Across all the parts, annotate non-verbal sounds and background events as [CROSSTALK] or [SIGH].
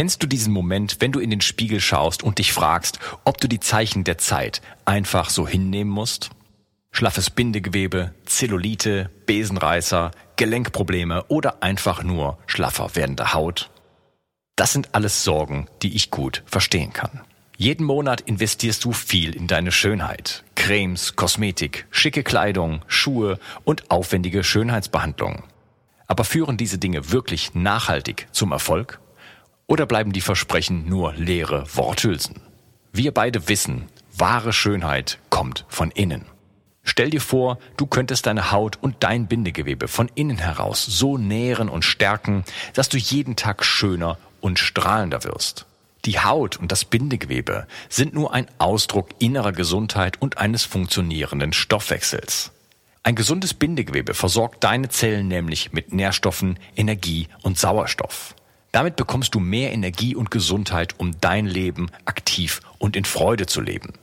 Kennst du diesen Moment, wenn du in den Spiegel schaust und dich fragst, ob du die Zeichen der Zeit einfach so hinnehmen musst? Schlaffes Bindegewebe, Zellulite, Besenreißer, Gelenkprobleme oder einfach nur schlaffer werdende Haut? Das sind alles Sorgen, die ich gut verstehen kann. Jeden Monat investierst du viel in deine Schönheit. Cremes, Kosmetik, schicke Kleidung, Schuhe und aufwendige Schönheitsbehandlungen. Aber führen diese Dinge wirklich nachhaltig zum Erfolg? Oder bleiben die Versprechen nur leere Worthülsen? Wir beide wissen, wahre Schönheit kommt von innen. Stell dir vor, du könntest deine Haut und dein Bindegewebe von innen heraus so nähren und stärken, dass du jeden Tag schöner und strahlender wirst. Die Haut und das Bindegewebe sind nur ein Ausdruck innerer Gesundheit und eines funktionierenden Stoffwechsels. Ein gesundes Bindegewebe versorgt deine Zellen nämlich mit Nährstoffen, Energie und Sauerstoff. Damit bekommst du mehr Energie und Gesundheit, um dein Leben aktiv und in Freude zu leben.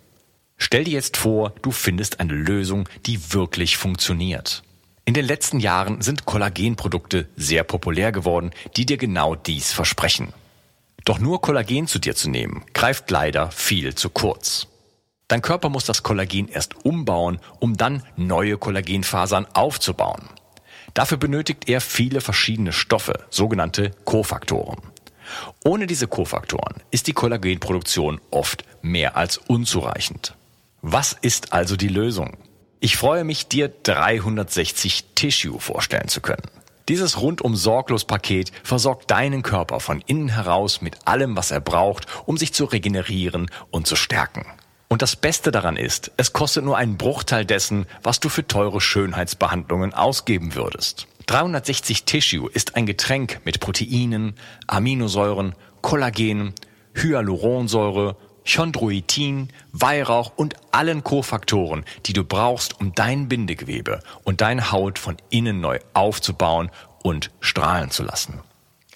Stell dir jetzt vor, du findest eine Lösung, die wirklich funktioniert. In den letzten Jahren sind Kollagenprodukte sehr populär geworden, die dir genau dies versprechen. Doch nur Kollagen zu dir zu nehmen, greift leider viel zu kurz. Dein Körper muss das Kollagen erst umbauen, um dann neue Kollagenfasern aufzubauen. Dafür benötigt er viele verschiedene Stoffe, sogenannte Kofaktoren. Ohne diese Kofaktoren ist die Kollagenproduktion oft mehr als unzureichend. Was ist also die Lösung? Ich freue mich, dir 360 Tissue vorstellen zu können. Dieses rundum sorglos Paket versorgt deinen Körper von innen heraus mit allem, was er braucht, um sich zu regenerieren und zu stärken. Und das Beste daran ist, es kostet nur einen Bruchteil dessen, was du für teure Schönheitsbehandlungen ausgeben würdest. 360 Tissue ist ein Getränk mit Proteinen, Aminosäuren, Kollagen, Hyaluronsäure Chondroitin, Weihrauch und allen Kofaktoren, die du brauchst, um dein Bindegewebe und deine Haut von innen neu aufzubauen und strahlen zu lassen.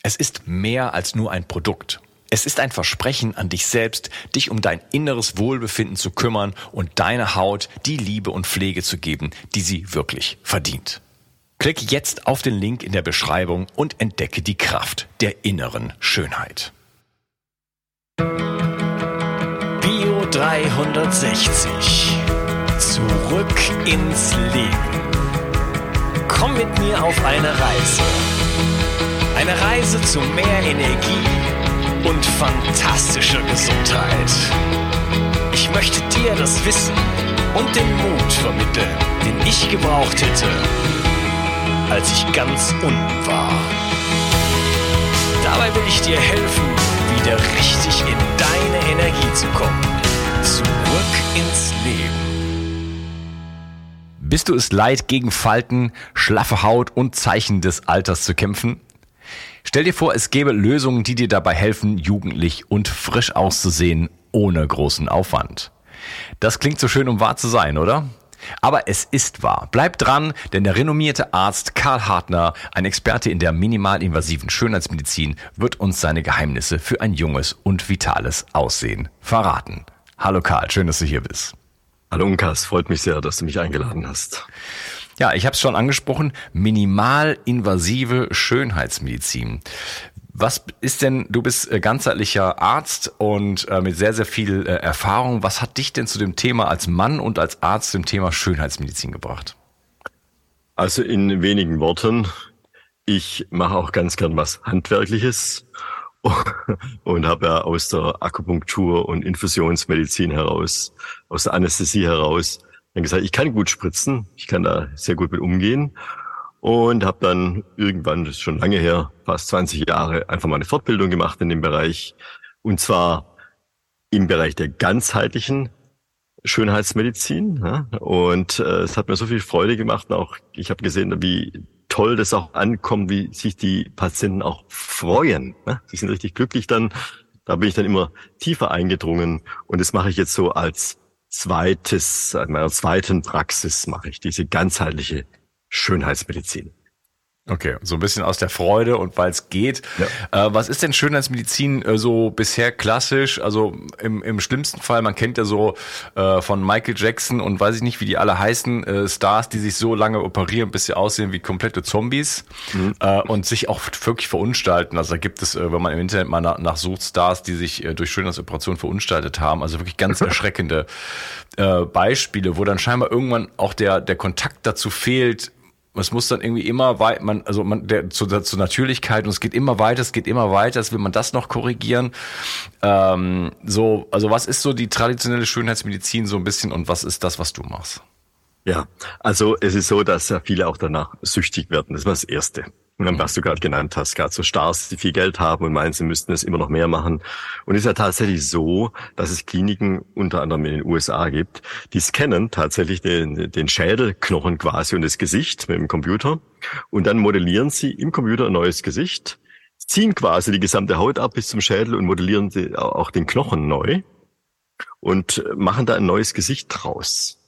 Es ist mehr als nur ein Produkt. Es ist ein Versprechen an dich selbst, dich um dein inneres Wohlbefinden zu kümmern und deiner Haut die Liebe und Pflege zu geben, die sie wirklich verdient. Klick jetzt auf den Link in der Beschreibung und entdecke die Kraft der inneren Schönheit. 360. Zurück ins Leben. Komm mit mir auf eine Reise. Eine Reise zu mehr Energie und fantastischer Gesundheit. Ich möchte dir das Wissen und den Mut vermitteln, den ich gebraucht hätte, als ich ganz unten war. Dabei will ich dir helfen, wieder richtig in deine Energie zu kommen. Zurück ins Leben. Bist du es leid, gegen Falten, schlaffe Haut und Zeichen des Alters zu kämpfen? Stell dir vor, es gäbe Lösungen, die dir dabei helfen, jugendlich und frisch auszusehen, ohne großen Aufwand. Das klingt so schön, um wahr zu sein, oder? Aber es ist wahr. Bleib dran, denn der renommierte Arzt Karl Hartner, ein Experte in der minimalinvasiven Schönheitsmedizin, wird uns seine Geheimnisse für ein junges und vitales Aussehen verraten. Hallo Karl, schön, dass du hier bist. Hallo Unkas, freut mich sehr, dass du mich eingeladen hast. Ja, ich habe es schon angesprochen, minimalinvasive Schönheitsmedizin. Was ist denn, du bist äh, ganzheitlicher Arzt und äh, mit sehr, sehr viel äh, Erfahrung. Was hat dich denn zu dem Thema als Mann und als Arzt zum Thema Schönheitsmedizin gebracht? Also in wenigen Worten, ich mache auch ganz gern was Handwerkliches [LAUGHS] und habe ja aus der Akupunktur und Infusionsmedizin heraus, aus der Anästhesie heraus, dann gesagt, ich kann gut spritzen, ich kann da sehr gut mit umgehen und habe dann irgendwann, das ist schon lange her, fast 20 Jahre, einfach mal eine Fortbildung gemacht in dem Bereich und zwar im Bereich der ganzheitlichen Schönheitsmedizin. Ja? Und äh, es hat mir so viel Freude gemacht. Und auch ich habe gesehen, wie toll das auch ankommt, wie sich die Patienten auch freuen. Ne? Sie sind richtig glücklich dann. Da bin ich dann immer tiefer eingedrungen und das mache ich jetzt so als zweites, in meiner zweiten Praxis mache ich diese ganzheitliche Schönheitsmedizin. Okay, so ein bisschen aus der Freude und weil es geht. Ja. Äh, was ist denn Schönheitsmedizin äh, so bisher klassisch? Also im, im schlimmsten Fall, man kennt ja so äh, von Michael Jackson und weiß ich nicht, wie die alle heißen, äh, Stars, die sich so lange operieren, bis sie aussehen wie komplette Zombies mhm. äh, und sich auch wirklich verunstalten. Also da gibt es, äh, wenn man im Internet mal nach, nach sucht, Stars, die sich äh, durch Schönheitsoperationen verunstaltet haben. Also wirklich ganz [LAUGHS] erschreckende Beispiele, wo dann scheinbar irgendwann auch der, der Kontakt dazu fehlt, es muss dann irgendwie immer weit, man, also man, der, zu, zur Natürlichkeit und es geht immer weiter, es geht immer weiter, jetzt will man das noch korrigieren. Ähm, so, also was ist so die traditionelle Schönheitsmedizin so ein bisschen und was ist das, was du machst? Ja, also es ist so, dass ja viele auch danach süchtig werden. Das war das Erste was du gerade genannt hast, gerade so Stars, die viel Geld haben und meinen, sie müssten es immer noch mehr machen. Und es ist ja tatsächlich so, dass es Kliniken unter anderem in den USA gibt, die scannen tatsächlich den, den Schädelknochen quasi und das Gesicht mit dem Computer und dann modellieren sie im Computer ein neues Gesicht, ziehen quasi die gesamte Haut ab bis zum Schädel und modellieren auch den Knochen neu und machen da ein neues Gesicht draus.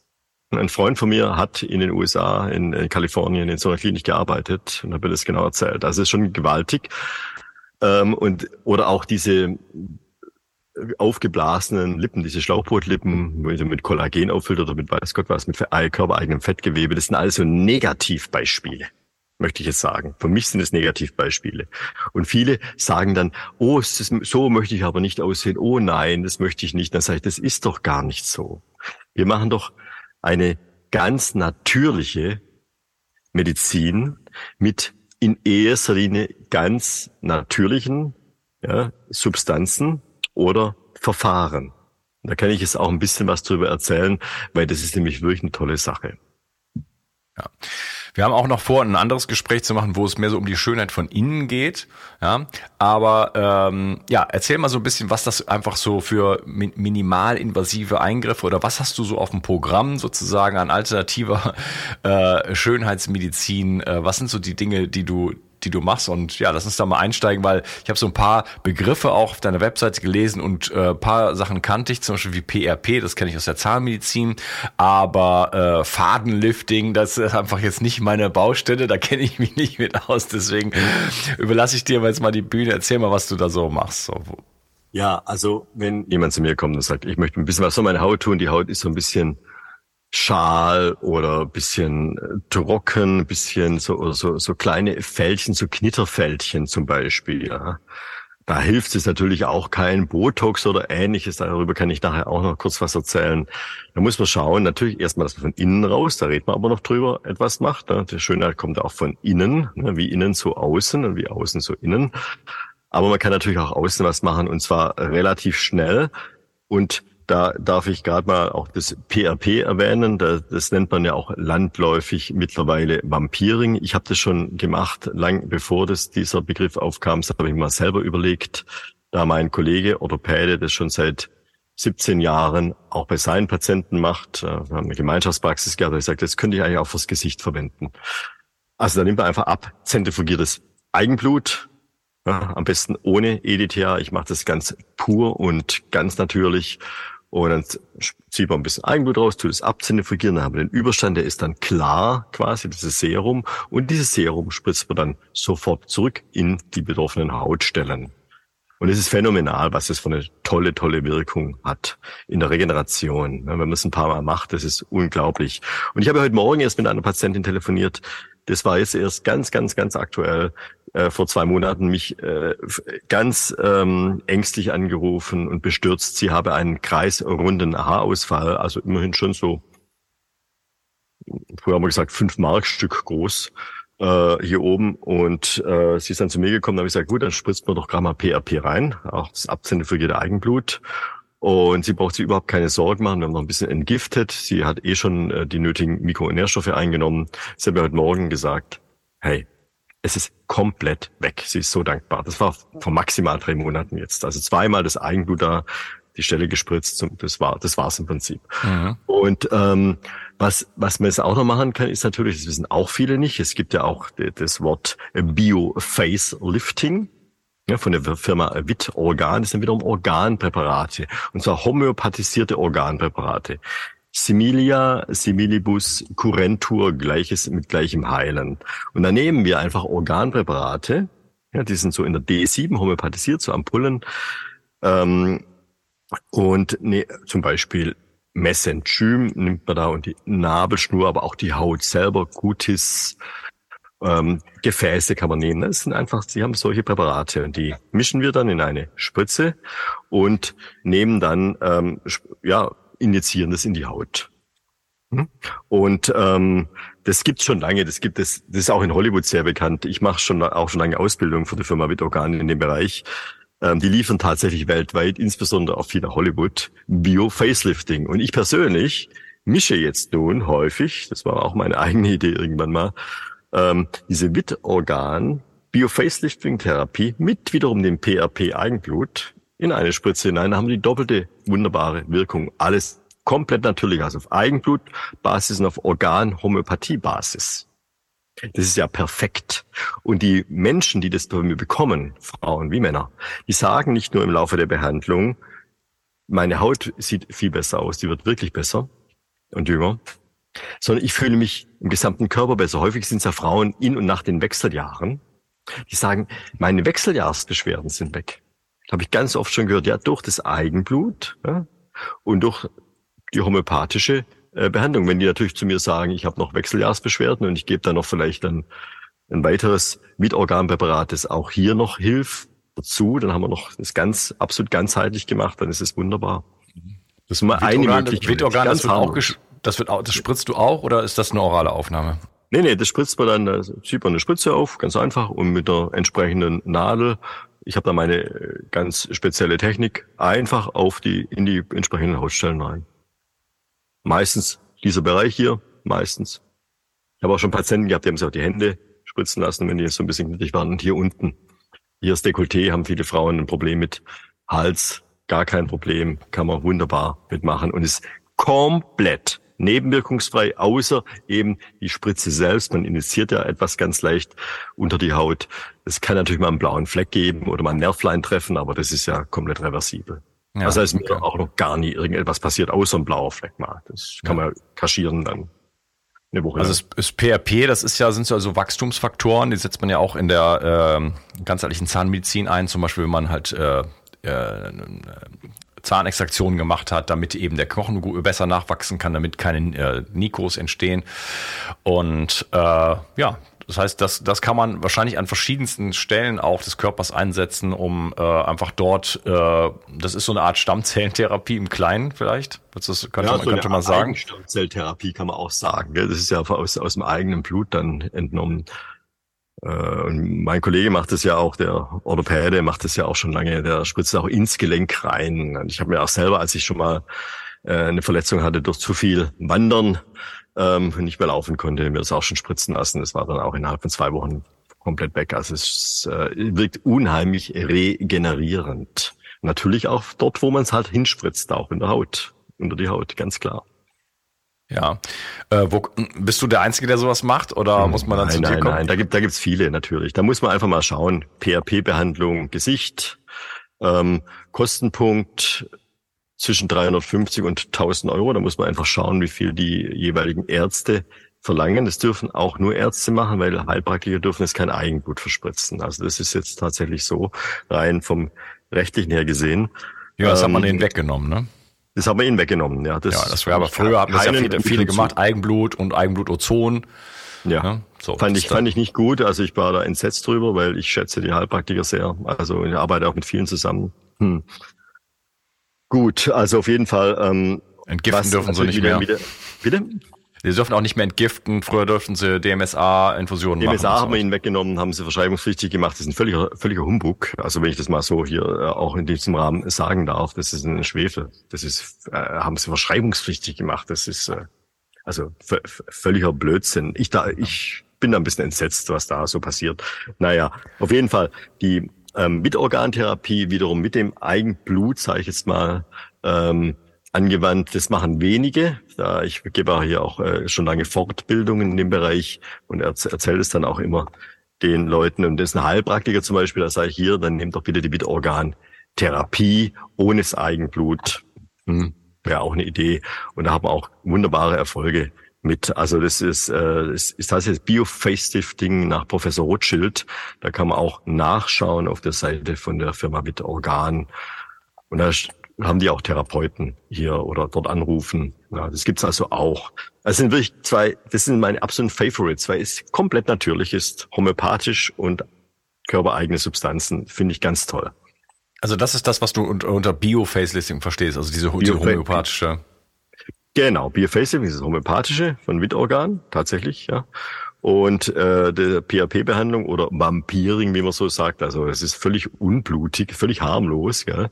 Ein Freund von mir hat in den USA, in, in Kalifornien, in so einer Klinik gearbeitet und hat mir das genau erzählt. Also es ist schon gewaltig. Ähm, und, oder auch diese aufgeblasenen Lippen, diese Schlauchbootlippen, sie mit Kollagen auffüllt oder mit weiß Gott was, mit körpereigenem Fettgewebe, das sind alles so Negativbeispiele, möchte ich jetzt sagen. Für mich sind es Negativbeispiele. Und viele sagen dann, oh, so möchte ich aber nicht aussehen, oh nein, das möchte ich nicht. Dann sage ich, das ist doch gar nicht so. Wir machen doch eine ganz natürliche Medizin mit in erster Linie ganz natürlichen ja, Substanzen oder Verfahren. Da kann ich jetzt auch ein bisschen was drüber erzählen, weil das ist nämlich wirklich eine tolle Sache. Ja. Wir haben auch noch vor, ein anderes Gespräch zu machen, wo es mehr so um die Schönheit von innen geht. Ja, aber ähm, ja, erzähl mal so ein bisschen, was das einfach so für minimalinvasive Eingriffe oder was hast du so auf dem Programm sozusagen an alternativer [LAUGHS] äh, Schönheitsmedizin? Äh, was sind so die Dinge, die du die du machst. Und ja, lass uns da mal einsteigen, weil ich habe so ein paar Begriffe auch auf deiner Webseite gelesen und äh, paar Sachen kannte ich, zum Beispiel wie PRP, das kenne ich aus der Zahnmedizin, aber äh, Fadenlifting, das ist einfach jetzt nicht meine Baustelle, da kenne ich mich nicht mit aus. Deswegen überlasse ich dir jetzt mal die Bühne. Erzähl mal, was du da so machst. So. Ja, also wenn jemand zu mir kommt und sagt, ich möchte ein bisschen was für meine Haut tun, die Haut ist so ein bisschen schal oder bisschen äh, trocken, bisschen so, so, so kleine Fältchen, so Knitterfältchen zum Beispiel. Ja. Da hilft es natürlich auch kein Botox oder ähnliches. Darüber kann ich nachher auch noch kurz was erzählen. Da muss man schauen, natürlich erstmal, dass man von innen raus, da redet man aber noch drüber, etwas macht. Ne. Die Schönheit kommt auch von innen, ne, wie innen so außen und wie außen so innen. Aber man kann natürlich auch außen was machen und zwar relativ schnell. Und da darf ich gerade mal auch das PRP erwähnen. Das nennt man ja auch landläufig mittlerweile Vampiring. Ich habe das schon gemacht, lang bevor das dieser Begriff aufkam. Das habe ich mal selber überlegt, da mein Kollege Orthopäde das schon seit 17 Jahren auch bei seinen Patienten macht. Äh, wir haben eine Gemeinschaftspraxis gehabt. Ich sagte, das könnte ich eigentlich auch fürs Gesicht verwenden. Also da nimmt man einfach ab, zentrifugiertes Eigenblut, ja, am besten ohne EDTA. Ich mache das ganz pur und ganz natürlich und dann zieht man ein bisschen Eigenblut raus, tut es abzentrifugieren, dann haben wir den Überstand, der ist dann klar quasi, dieses Serum. Und dieses Serum spritzt man dann sofort zurück in die betroffenen Hautstellen. Und es ist phänomenal, was es für eine tolle, tolle Wirkung hat in der Regeneration. Wenn man es ein paar Mal macht, das ist unglaublich. Und ich habe heute Morgen erst mit einer Patientin telefoniert, das war jetzt erst ganz, ganz, ganz aktuell äh, vor zwei Monaten mich äh, ganz ähm, ängstlich angerufen und bestürzt. Sie habe einen kreisrunden Haarausfall, also immerhin schon so, früher haben wir gesagt, fünf Markstück groß äh, hier oben. Und äh, sie ist dann zu mir gekommen, da habe ich gesagt, gut, dann spritzt man doch gerade mal PRP rein, auch das Absende für jede Eigenblut. Und sie braucht sich überhaupt keine Sorgen machen. Wir haben noch ein bisschen entgiftet. Sie hat eh schon äh, die nötigen Mikro- und Nährstoffe eingenommen. Sie hat mir heute Morgen gesagt, hey, es ist komplett weg. Sie ist so dankbar. Das war vor maximal drei Monaten jetzt. Also zweimal das Eigenblut da, die Stelle gespritzt. Das war, das war's im Prinzip. Mhm. Und ähm, was, was man jetzt auch noch machen kann, ist natürlich, das wissen auch viele nicht. Es gibt ja auch das Wort Bio-Face-Lifting. Ja, von der Firma Witt Organ, das sind wiederum Organpräparate. Und zwar homöopathisierte Organpräparate. Similia, Similibus, Curentur, gleiches mit gleichem Heilen. Und dann nehmen wir einfach Organpräparate, ja, die sind so in der D7 homöopathisiert, so Ampullen, ähm, und ne, zum Beispiel Mesenchym nimmt man da und die Nabelschnur, aber auch die Haut selber, Gutis, ähm, Gefäße kann man nehmen. Das sind einfach, sie haben solche Präparate und die mischen wir dann in eine Spritze und nehmen dann, ähm, ja, injizieren das in die Haut. Hm? Und ähm, das gibt's schon lange. Das gibt es. Das ist auch in Hollywood sehr bekannt. Ich mache schon auch schon lange Ausbildung für die Firma Witorgan in dem Bereich. Ähm, die liefern tatsächlich weltweit, insbesondere auch viel nach Hollywood, Bio-Facelifting. Und ich persönlich mische jetzt nun häufig, das war auch meine [LAUGHS] eigene Idee irgendwann mal, ähm, diese Wittorgan Bio-Facelifting-Therapie mit wiederum dem PRP-Eigenblut in eine Spritze hinein. Haben die doppelte wunderbare Wirkung. Alles komplett natürlich, also auf Eigenblutbasis und auf Organ-Homöopathie-Basis. Das ist ja perfekt. Und die Menschen, die das bei mir bekommen, Frauen wie Männer, die sagen nicht nur im Laufe der Behandlung, meine Haut sieht viel besser aus, die wird wirklich besser und jünger, sondern ich fühle mich im gesamten Körper besser. Häufig sind es ja Frauen in und nach den Wechseljahren, die sagen, meine Wechseljahrsbeschwerden sind weg. Habe ich ganz oft schon gehört, ja, durch das Eigenblut ja, und durch die homöopathische äh, Behandlung. Wenn die natürlich zu mir sagen, ich habe noch Wechseljahrsbeschwerden und ich gebe dann noch vielleicht dann ein weiteres Mitorganpräparat, das auch hier noch hilft dazu, dann haben wir noch das ganz absolut ganzheitlich gemacht, dann ist es wunderbar. Das ist mal eine Möglichkeit. Mitorgan, das wird auch das wird auch, das spritzt du auch oder ist das eine orale Aufnahme? Nee, nee, das spritzt man dann, da zieht man eine Spritze auf, ganz einfach, und mit der entsprechenden Nadel. Ich habe da meine äh, ganz spezielle Technik, einfach auf die, in die entsprechenden Hautstellen rein. Meistens dieser Bereich hier, meistens. Ich habe auch schon Patienten gehabt, die haben sich auch die Hände spritzen lassen, wenn die so ein bisschen knittig waren. Und hier unten, hier das Dekolleté, haben viele Frauen ein Problem mit Hals. Gar kein Problem, kann man wunderbar mitmachen und ist komplett nebenwirkungsfrei, außer eben die Spritze selbst. Man initiiert ja etwas ganz leicht unter die Haut. Es kann natürlich mal einen blauen Fleck geben oder mal ein Nervlein treffen, aber das ist ja komplett reversibel. Ja, also ist mir auch noch gar nie irgendetwas passiert, außer ein blauer Fleck mal. Das kann ja. man kaschieren dann. Eine Woche also ist PRP, das ist ja, sind ja so Wachstumsfaktoren, die setzt man ja auch in der äh, ganzheitlichen Zahnmedizin ein, zum Beispiel, wenn man halt äh, äh, Zahnextraktionen gemacht hat, damit eben der Knochen besser nachwachsen kann, damit keine äh, Nikos entstehen. Und äh, ja, das heißt, das, das kann man wahrscheinlich an verschiedensten Stellen auch des Körpers einsetzen, um äh, einfach dort, äh, das ist so eine Art Stammzellentherapie im Kleinen vielleicht, das könnte, ja, man, so könnte man sagen. Stammzelltherapie kann man auch sagen. Das ist ja aus, aus dem eigenen Blut dann entnommen. Äh, und mein Kollege macht es ja auch, der Orthopäde macht es ja auch schon lange, der spritzt auch ins Gelenk rein. Und ich habe mir auch selber, als ich schon mal äh, eine Verletzung hatte durch zu viel Wandern, ähm, nicht mehr laufen konnte, mir das auch schon spritzen lassen. Das war dann auch innerhalb von zwei Wochen komplett weg. Also es äh, wirkt unheimlich regenerierend. Natürlich auch dort, wo man es halt hinspritzt, auch in der Haut, unter die Haut, ganz klar. Ja. Äh, wo, bist du der Einzige, der sowas macht oder hm, muss man dann nein, zu dir nein, kommen? Nein, da gibt da gibt's viele natürlich. Da muss man einfach mal schauen. PRP-Behandlung, Gesicht, ähm, Kostenpunkt zwischen 350 und 1000 Euro. Da muss man einfach schauen, wie viel die jeweiligen Ärzte verlangen. Das dürfen auch nur Ärzte machen, weil Heilpraktiker dürfen es kein Eigenblut verspritzen. Also das ist jetzt tatsächlich so, rein vom rechtlichen her gesehen. Ja, das ähm, hat man ihnen weggenommen, ne? Das haben wir ihnen weggenommen, ja. Das ja, das wäre aber früher haben das ja viele, viele gemacht, Eigenblut und Eigenblutozon. Ja, ja so, fand ich, fand ich nicht gut. Also ich war da entsetzt drüber, weil ich schätze die Heilpraktiker sehr. Also ich arbeite auch mit vielen zusammen. Hm. Gut, also auf jeden Fall. Ähm, Entgiften dürfen sie nicht mehr. Wieder, bitte? Sie dürfen auch nicht mehr entgiften. Früher dürften sie DMSA-Infusionen machen. DMSA haben wir ihnen weggenommen, haben sie verschreibungspflichtig gemacht. Das ist ein völliger, völliger Humbug. Also wenn ich das mal so hier äh, auch in diesem Rahmen sagen darf, das ist ein Schwefel. Das ist, äh, haben sie verschreibungspflichtig gemacht. Das ist äh, also völliger Blödsinn. Ich da, ich bin da ein bisschen entsetzt, was da so passiert. Naja, auf jeden Fall die ähm, mit Organtherapie wiederum mit dem Eigenblut, sage ich jetzt mal, ähm, angewandt. Das machen wenige. Da ich gebe auch hier auch äh, schon lange Fortbildungen in dem Bereich und erzähle es dann auch immer den Leuten. Und das ist ein Heilpraktiker zum Beispiel, da sage ich hier, dann nehmt doch bitte die Bitorgantherapie ohne das Eigenblut. Hm. wäre auch eine Idee. Und da haben wir auch wunderbare Erfolge mit. Also das ist, äh, das ist tatsächlich Bio-Facelifting nach Professor Rothschild. Da kann man auch nachschauen auf der Seite von der Firma mit Organ. Und da haben die auch Therapeuten hier oder dort anrufen. Ja, das gibt's also auch. Das sind wirklich zwei, das sind meine absoluten Favorites, weil es komplett natürlich ist, homöopathisch und körpereigene Substanzen, finde ich ganz toll. Also das ist das, was du unter Bio-Facelisting verstehst, also diese, diese homöopathische. Genau, Bio-Facelisting ist das homöopathische von Wittorgan, tatsächlich, ja. Und äh, der PHP-Behandlung oder Vampiring, wie man so sagt, also es ist völlig unblutig, völlig harmlos, ja.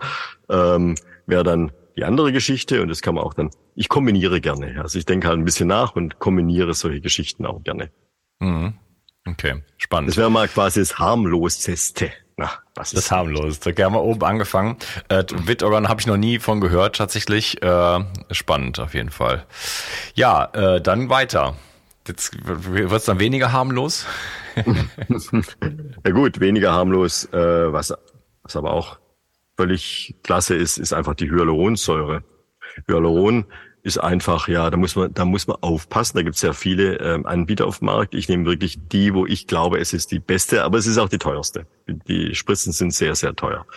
Ähm, wäre dann die andere Geschichte und das kann man auch dann, ich kombiniere gerne. Also ich denke halt ein bisschen nach und kombiniere solche Geschichten auch gerne. Mhm. Okay, spannend. Das wäre mal quasi das harmloseste. Na, was ist das harmloseste. Gerne mal oben angefangen. Äh, Wittorgan habe ich noch nie von gehört, tatsächlich. Äh, spannend auf jeden Fall. Ja, äh, dann weiter. Jetzt wird es dann weniger harmlos. [LAUGHS] ja gut, weniger harmlos, äh, was, was aber auch völlig klasse ist, ist einfach die Hyaluronsäure. Hyaluron ist einfach, ja, da muss man, da muss man aufpassen. Da gibt es ja viele ähm, Anbieter auf dem Markt. Ich nehme wirklich die, wo ich glaube, es ist die beste, aber es ist auch die teuerste. Die Spritzen sind sehr, sehr teuer.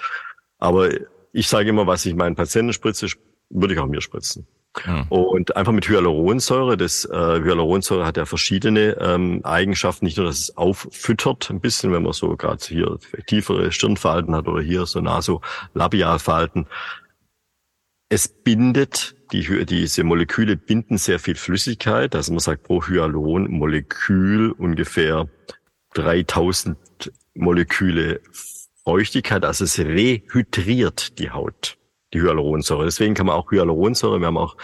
Aber ich sage immer, was ich meinen Patienten spritze, würde ich auch mir spritzen. Hm. Und einfach mit Hyaluronsäure. Das äh, Hyaluronsäure hat ja verschiedene ähm, Eigenschaften. Nicht nur, dass es auffüttert ein bisschen, wenn man so gerade hier tiefere Stirnfalten hat oder hier so Nasolabialfalten. Es bindet, die, diese Moleküle binden sehr viel Flüssigkeit. Also man sagt pro Hyalon-Molekül ungefähr 3000 Moleküle Feuchtigkeit. Also es rehydriert die Haut die Hyaluronsäure. Deswegen kann man auch Hyaluronsäure, wir haben auch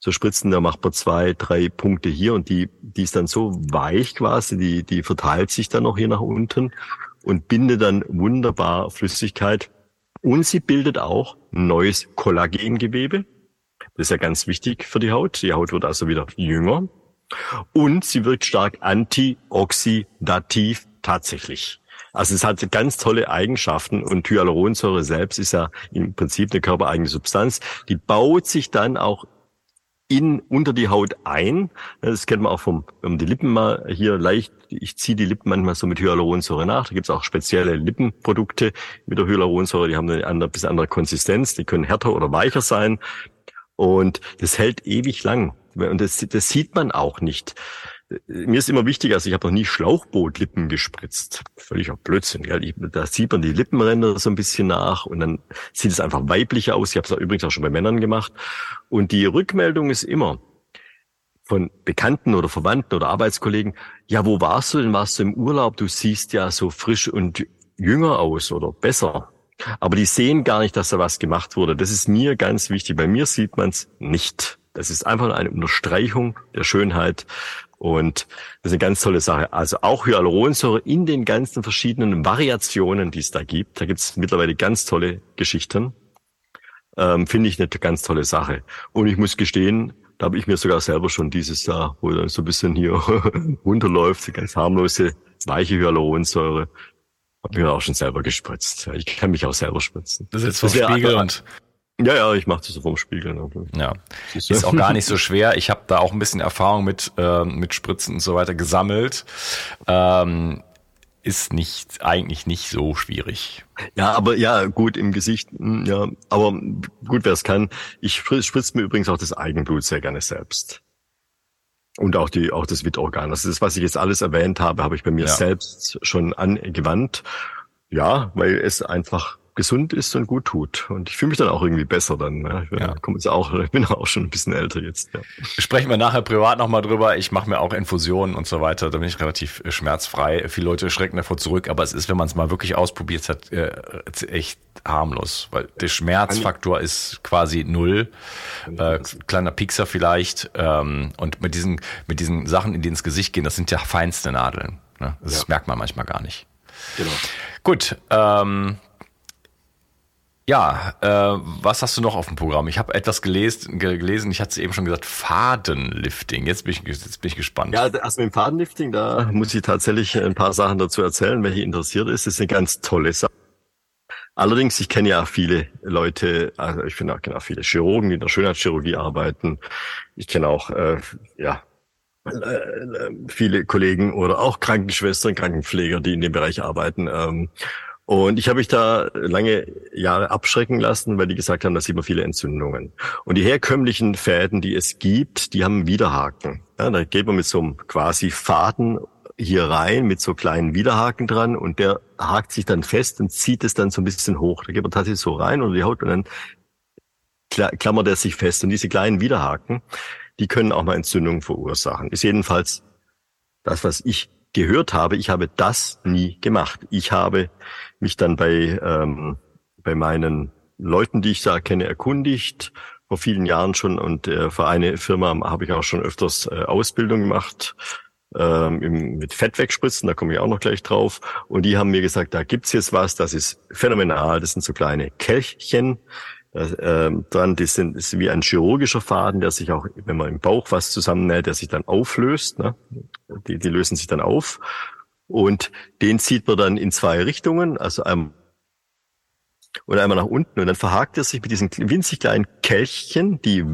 so Spritzen, da macht man zwei, drei Punkte hier und die, die ist dann so weich quasi, die, die verteilt sich dann noch hier nach unten und bindet dann wunderbar Flüssigkeit. Und sie bildet auch neues Kollagengewebe. Das ist ja ganz wichtig für die Haut. Die Haut wird also wieder jünger. Und sie wirkt stark antioxidativ tatsächlich. Also es hat ganz tolle Eigenschaften und Hyaluronsäure selbst ist ja im Prinzip eine körpereigene Substanz. Die baut sich dann auch in unter die Haut ein. Das kennt man auch vom, man die Lippen mal hier leicht, ich ziehe die Lippen manchmal so mit Hyaluronsäure nach. Da gibt es auch spezielle Lippenprodukte mit der Hyaluronsäure, die haben eine andere, bisschen andere Konsistenz, die können härter oder weicher sein. Und das hält ewig lang. Und das, das sieht man auch nicht mir ist immer wichtig, also ich habe noch nie Schlauchbootlippen gespritzt. Völliger Blödsinn. Gell? da sieht man die Lippenränder so ein bisschen nach und dann sieht es einfach weiblicher aus. Ich habe es übrigens auch schon bei Männern gemacht. Und die Rückmeldung ist immer von Bekannten oder Verwandten oder Arbeitskollegen, ja, wo warst du denn? Warst du im Urlaub? Du siehst ja so frisch und jünger aus oder besser. Aber die sehen gar nicht, dass da was gemacht wurde. Das ist mir ganz wichtig. Bei mir sieht man es nicht. Das ist einfach eine Unterstreichung der Schönheit und das ist eine ganz tolle Sache. Also auch Hyaluronsäure in den ganzen verschiedenen Variationen, die es da gibt. Da gibt es mittlerweile ganz tolle Geschichten. Ähm, Finde ich eine ganz tolle Sache. Und ich muss gestehen, da habe ich mir sogar selber schon dieses Jahr, wo dann so ein bisschen hier [LAUGHS] runterläuft, die ganz harmlose, weiche Hyaluronsäure, habe mir auch schon selber gespritzt. Ich kann mich auch selber spritzen. Das ist jetzt vom Spiegel und ja, ja, ich mache das so vom Spiegel. Ne? Ja, ist auch gar nicht so [LAUGHS] schwer. Ich habe da auch ein bisschen Erfahrung mit äh, mit Spritzen und so weiter gesammelt. Ähm, ist nicht eigentlich nicht so schwierig. Ja, aber ja, gut im Gesicht, hm, ja, aber gut, wer es kann. Ich spritze mir übrigens auch das Eigenblut sehr gerne selbst. Und auch die, auch das Wittorgan. Also das, was ich jetzt alles erwähnt habe, habe ich bei mir ja. selbst schon angewandt. Ja, weil es einfach gesund ist und gut tut. Und ich fühle mich dann auch irgendwie besser dann. Ne? Ich, bin, ja. jetzt auch, [LAUGHS] ich bin auch schon ein bisschen älter jetzt. Ja. Sprechen wir nachher privat nochmal drüber. Ich mache mir auch Infusionen und so weiter. Da bin ich relativ äh, schmerzfrei. Viele Leute schrecken davor zurück, aber es ist, wenn man es mal wirklich ausprobiert hat, äh, echt harmlos, weil der Schmerzfaktor ist quasi null. Äh, kleiner Piekser vielleicht. Ähm, und mit diesen, mit diesen Sachen, in die ins Gesicht gehen, das sind ja feinste Nadeln. Ne? Das ja. merkt man manchmal gar nicht. Genau. Gut, ähm, ja, äh, was hast du noch auf dem Programm? Ich habe etwas gelesen, gelesen, ich hatte es eben schon gesagt, Fadenlifting. Jetzt bin ich, jetzt bin ich gespannt. Ja, erst mit dem Fadenlifting, da muss ich tatsächlich ein paar Sachen dazu erzählen, hier interessiert ist. Das ist eine ganz tolle Sache. Allerdings, ich kenne ja viele Leute, also ich finde auch, auch viele Chirurgen, die in der Schönheitschirurgie arbeiten. Ich kenne auch, äh, ja, äh, viele Kollegen oder auch Krankenschwestern, Krankenpfleger, die in dem Bereich arbeiten. Ähm, und ich habe mich da lange Jahre abschrecken lassen, weil die gesagt haben, da sieht man viele Entzündungen. Und die herkömmlichen Fäden, die es gibt, die haben Widerhaken. Ja, da geht man mit so einem quasi Faden hier rein mit so kleinen Widerhaken dran und der hakt sich dann fest und zieht es dann so ein bisschen hoch. Da geht man tatsächlich so rein unter die Haut und dann klammert er sich fest. Und diese kleinen Widerhaken, die können auch mal Entzündungen verursachen. Ist jedenfalls das, was ich gehört habe. Ich habe das nie gemacht. Ich habe mich dann bei, ähm, bei meinen Leuten, die ich da kenne, erkundigt, vor vielen Jahren schon. Und äh, für eine Firma habe ich auch schon öfters äh, Ausbildung gemacht ähm, im, mit Fett wegspritzen, da komme ich auch noch gleich drauf. Und die haben mir gesagt, da gibt's jetzt was, das ist phänomenal. Das sind so kleine Kelchchen, äh, dran, die sind das ist wie ein chirurgischer Faden, der sich auch, wenn man im Bauch was zusammennäht, der sich dann auflöst. Ne? Die, die lösen sich dann auf. Und den zieht man dann in zwei Richtungen, also einmal und einmal nach unten und dann verhakt er sich mit diesen winzig kleinen Kelchchen, die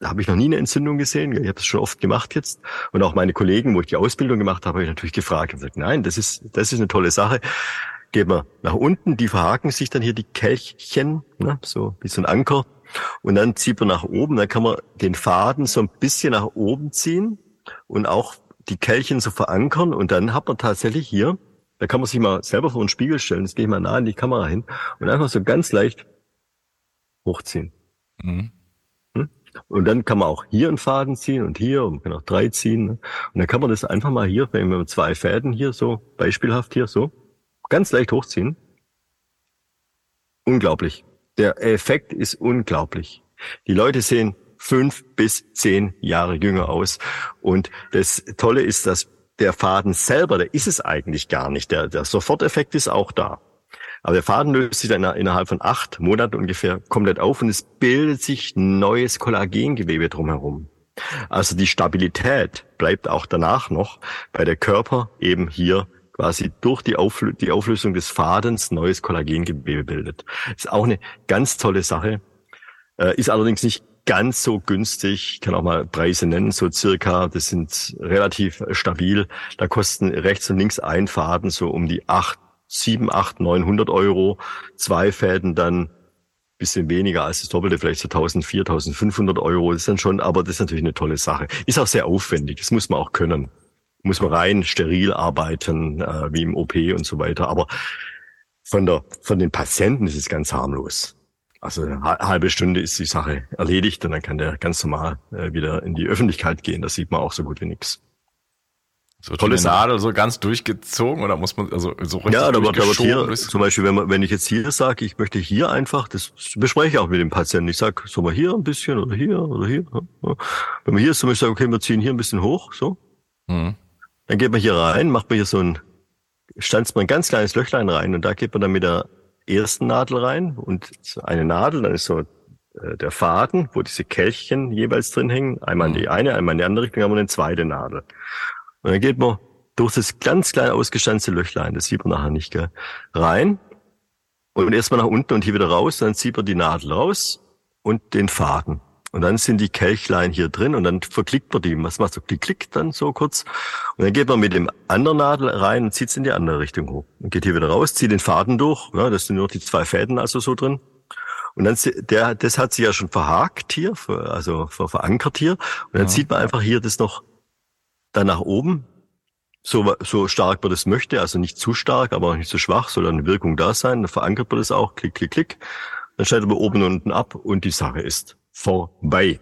da habe ich noch nie eine Entzündung gesehen. Ich habe es schon oft gemacht jetzt. Und auch meine Kollegen, wo ich die Ausbildung gemacht habe, habe ich natürlich gefragt und gesagt, nein, das ist, das ist eine tolle Sache geht man nach unten, die verhaken sich dann hier die Kelchchen, ne, so wie so ein Anker. Und dann zieht man nach oben, dann kann man den Faden so ein bisschen nach oben ziehen und auch die Kelchen so verankern und dann hat man tatsächlich hier, da kann man sich mal selber vor den Spiegel stellen, jetzt gehe ich mal nah in die Kamera hin und einfach so ganz leicht hochziehen. Mhm. Hm? Und dann kann man auch hier einen Faden ziehen und hier und man kann auch drei ziehen. Ne? Und dann kann man das einfach mal hier, wenn man zwei Fäden hier so, beispielhaft hier so, ganz leicht hochziehen. Unglaublich. Der Effekt ist unglaublich. Die Leute sehen fünf bis zehn Jahre jünger aus. Und das Tolle ist, dass der Faden selber, der ist es eigentlich gar nicht. Der, der Soforteffekt ist auch da. Aber der Faden löst sich dann innerhalb von acht Monaten ungefähr komplett auf und es bildet sich neues Kollagengewebe drumherum. Also die Stabilität bleibt auch danach noch, weil der Körper eben hier quasi durch die, Auflö die Auflösung des Fadens neues Kollagengewebe bildet. Ist auch eine ganz tolle Sache. Äh, ist allerdings nicht ganz so günstig. Ich kann auch mal Preise nennen, so circa, das sind relativ stabil. Da kosten rechts und links ein Faden so um die acht, sieben, acht, neunhundert Euro. Zwei Fäden dann bisschen weniger als das Doppelte, vielleicht so 1000, 4500 Euro. Das ist dann schon, aber das ist natürlich eine tolle Sache. Ist auch sehr aufwendig. Das muss man auch können muss man rein steril arbeiten, äh, wie im OP und so weiter. Aber von der, von den Patienten ist es ganz harmlos. Also eine halbe Stunde ist die Sache erledigt und dann kann der ganz normal äh, wieder in die Öffentlichkeit gehen. Das sieht man auch so gut wie nix. So tolle Nadel so ganz durchgezogen oder muss man also so richtig Ja, da wird aber hier zum Beispiel, wenn man, wenn ich jetzt hier sage, ich möchte hier einfach, das bespreche ich auch mit dem Patienten. Ich sage, so mal hier ein bisschen oder hier oder hier. Wenn man hier ist, zum Beispiel, okay, wir ziehen hier ein bisschen hoch, so. Mhm. Dann geht man hier rein, macht man hier so ein, stanzt man ein ganz kleines Löchlein rein und da geht man dann mit der ersten Nadel rein und eine Nadel, dann ist so äh, der Faden, wo diese Kelchchen jeweils drin hängen, einmal in die mhm. eine, einmal in die andere Richtung, haben wir eine zweite Nadel. Und dann geht man durch das ganz kleine ausgestanzte Löchlein, das sieht man nachher nicht, gell, rein und erstmal nach unten und hier wieder raus, dann zieht man die Nadel raus und den Faden. Und dann sind die Kelchlein hier drin und dann verklickt man die. Was macht so klick, klick dann so kurz. Und dann geht man mit dem anderen Nadel rein und zieht es in die andere Richtung hoch. Und geht hier wieder raus, zieht den Faden durch. Ja, das sind nur die zwei Fäden also so drin. Und dann, der, das hat sich ja schon verhakt hier, also verankert hier. Und dann ja. zieht man einfach hier das noch dann nach oben, so, so stark man das möchte, also nicht zu stark, aber auch nicht zu schwach, soll dann eine Wirkung da sein. Dann verankert man das auch, klick, klick, klick. Dann schneidet man oben und unten ab und die Sache ist vorbei.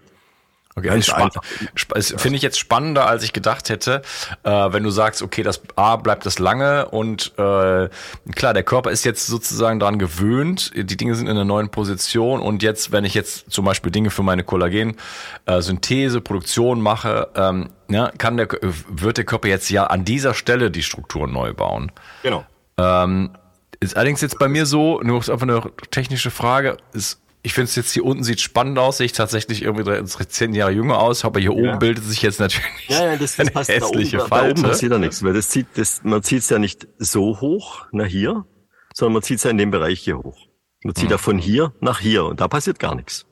Okay, Ganz einfach. Finde ich jetzt spannender, als ich gedacht hätte, äh, wenn du sagst, okay, das A bleibt das lange und äh, klar, der Körper ist jetzt sozusagen daran gewöhnt, die Dinge sind in einer neuen Position und jetzt, wenn ich jetzt zum Beispiel Dinge für meine Kollagen-Synthese, äh, Produktion mache, ähm, ja, kann der, wird der Körper jetzt ja an dieser Stelle die Strukturen neu bauen. Genau. Ähm, ist allerdings jetzt bei mir so, nur einfach eine technische Frage, ist ich finde es jetzt hier unten sieht spannend aus, sehe ich tatsächlich irgendwie zehn Jahre jünger aus, aber hier ja. oben bildet sich jetzt natürlich ja, ja, das, das eine hässliche da oben, Falte. Da oben passiert ja nichts, weil das zieht, das, man zieht es ja nicht so hoch, na hier, sondern man zieht es ja in dem Bereich hier hoch. Man zieht mhm. ja von hier nach hier und da passiert gar nichts.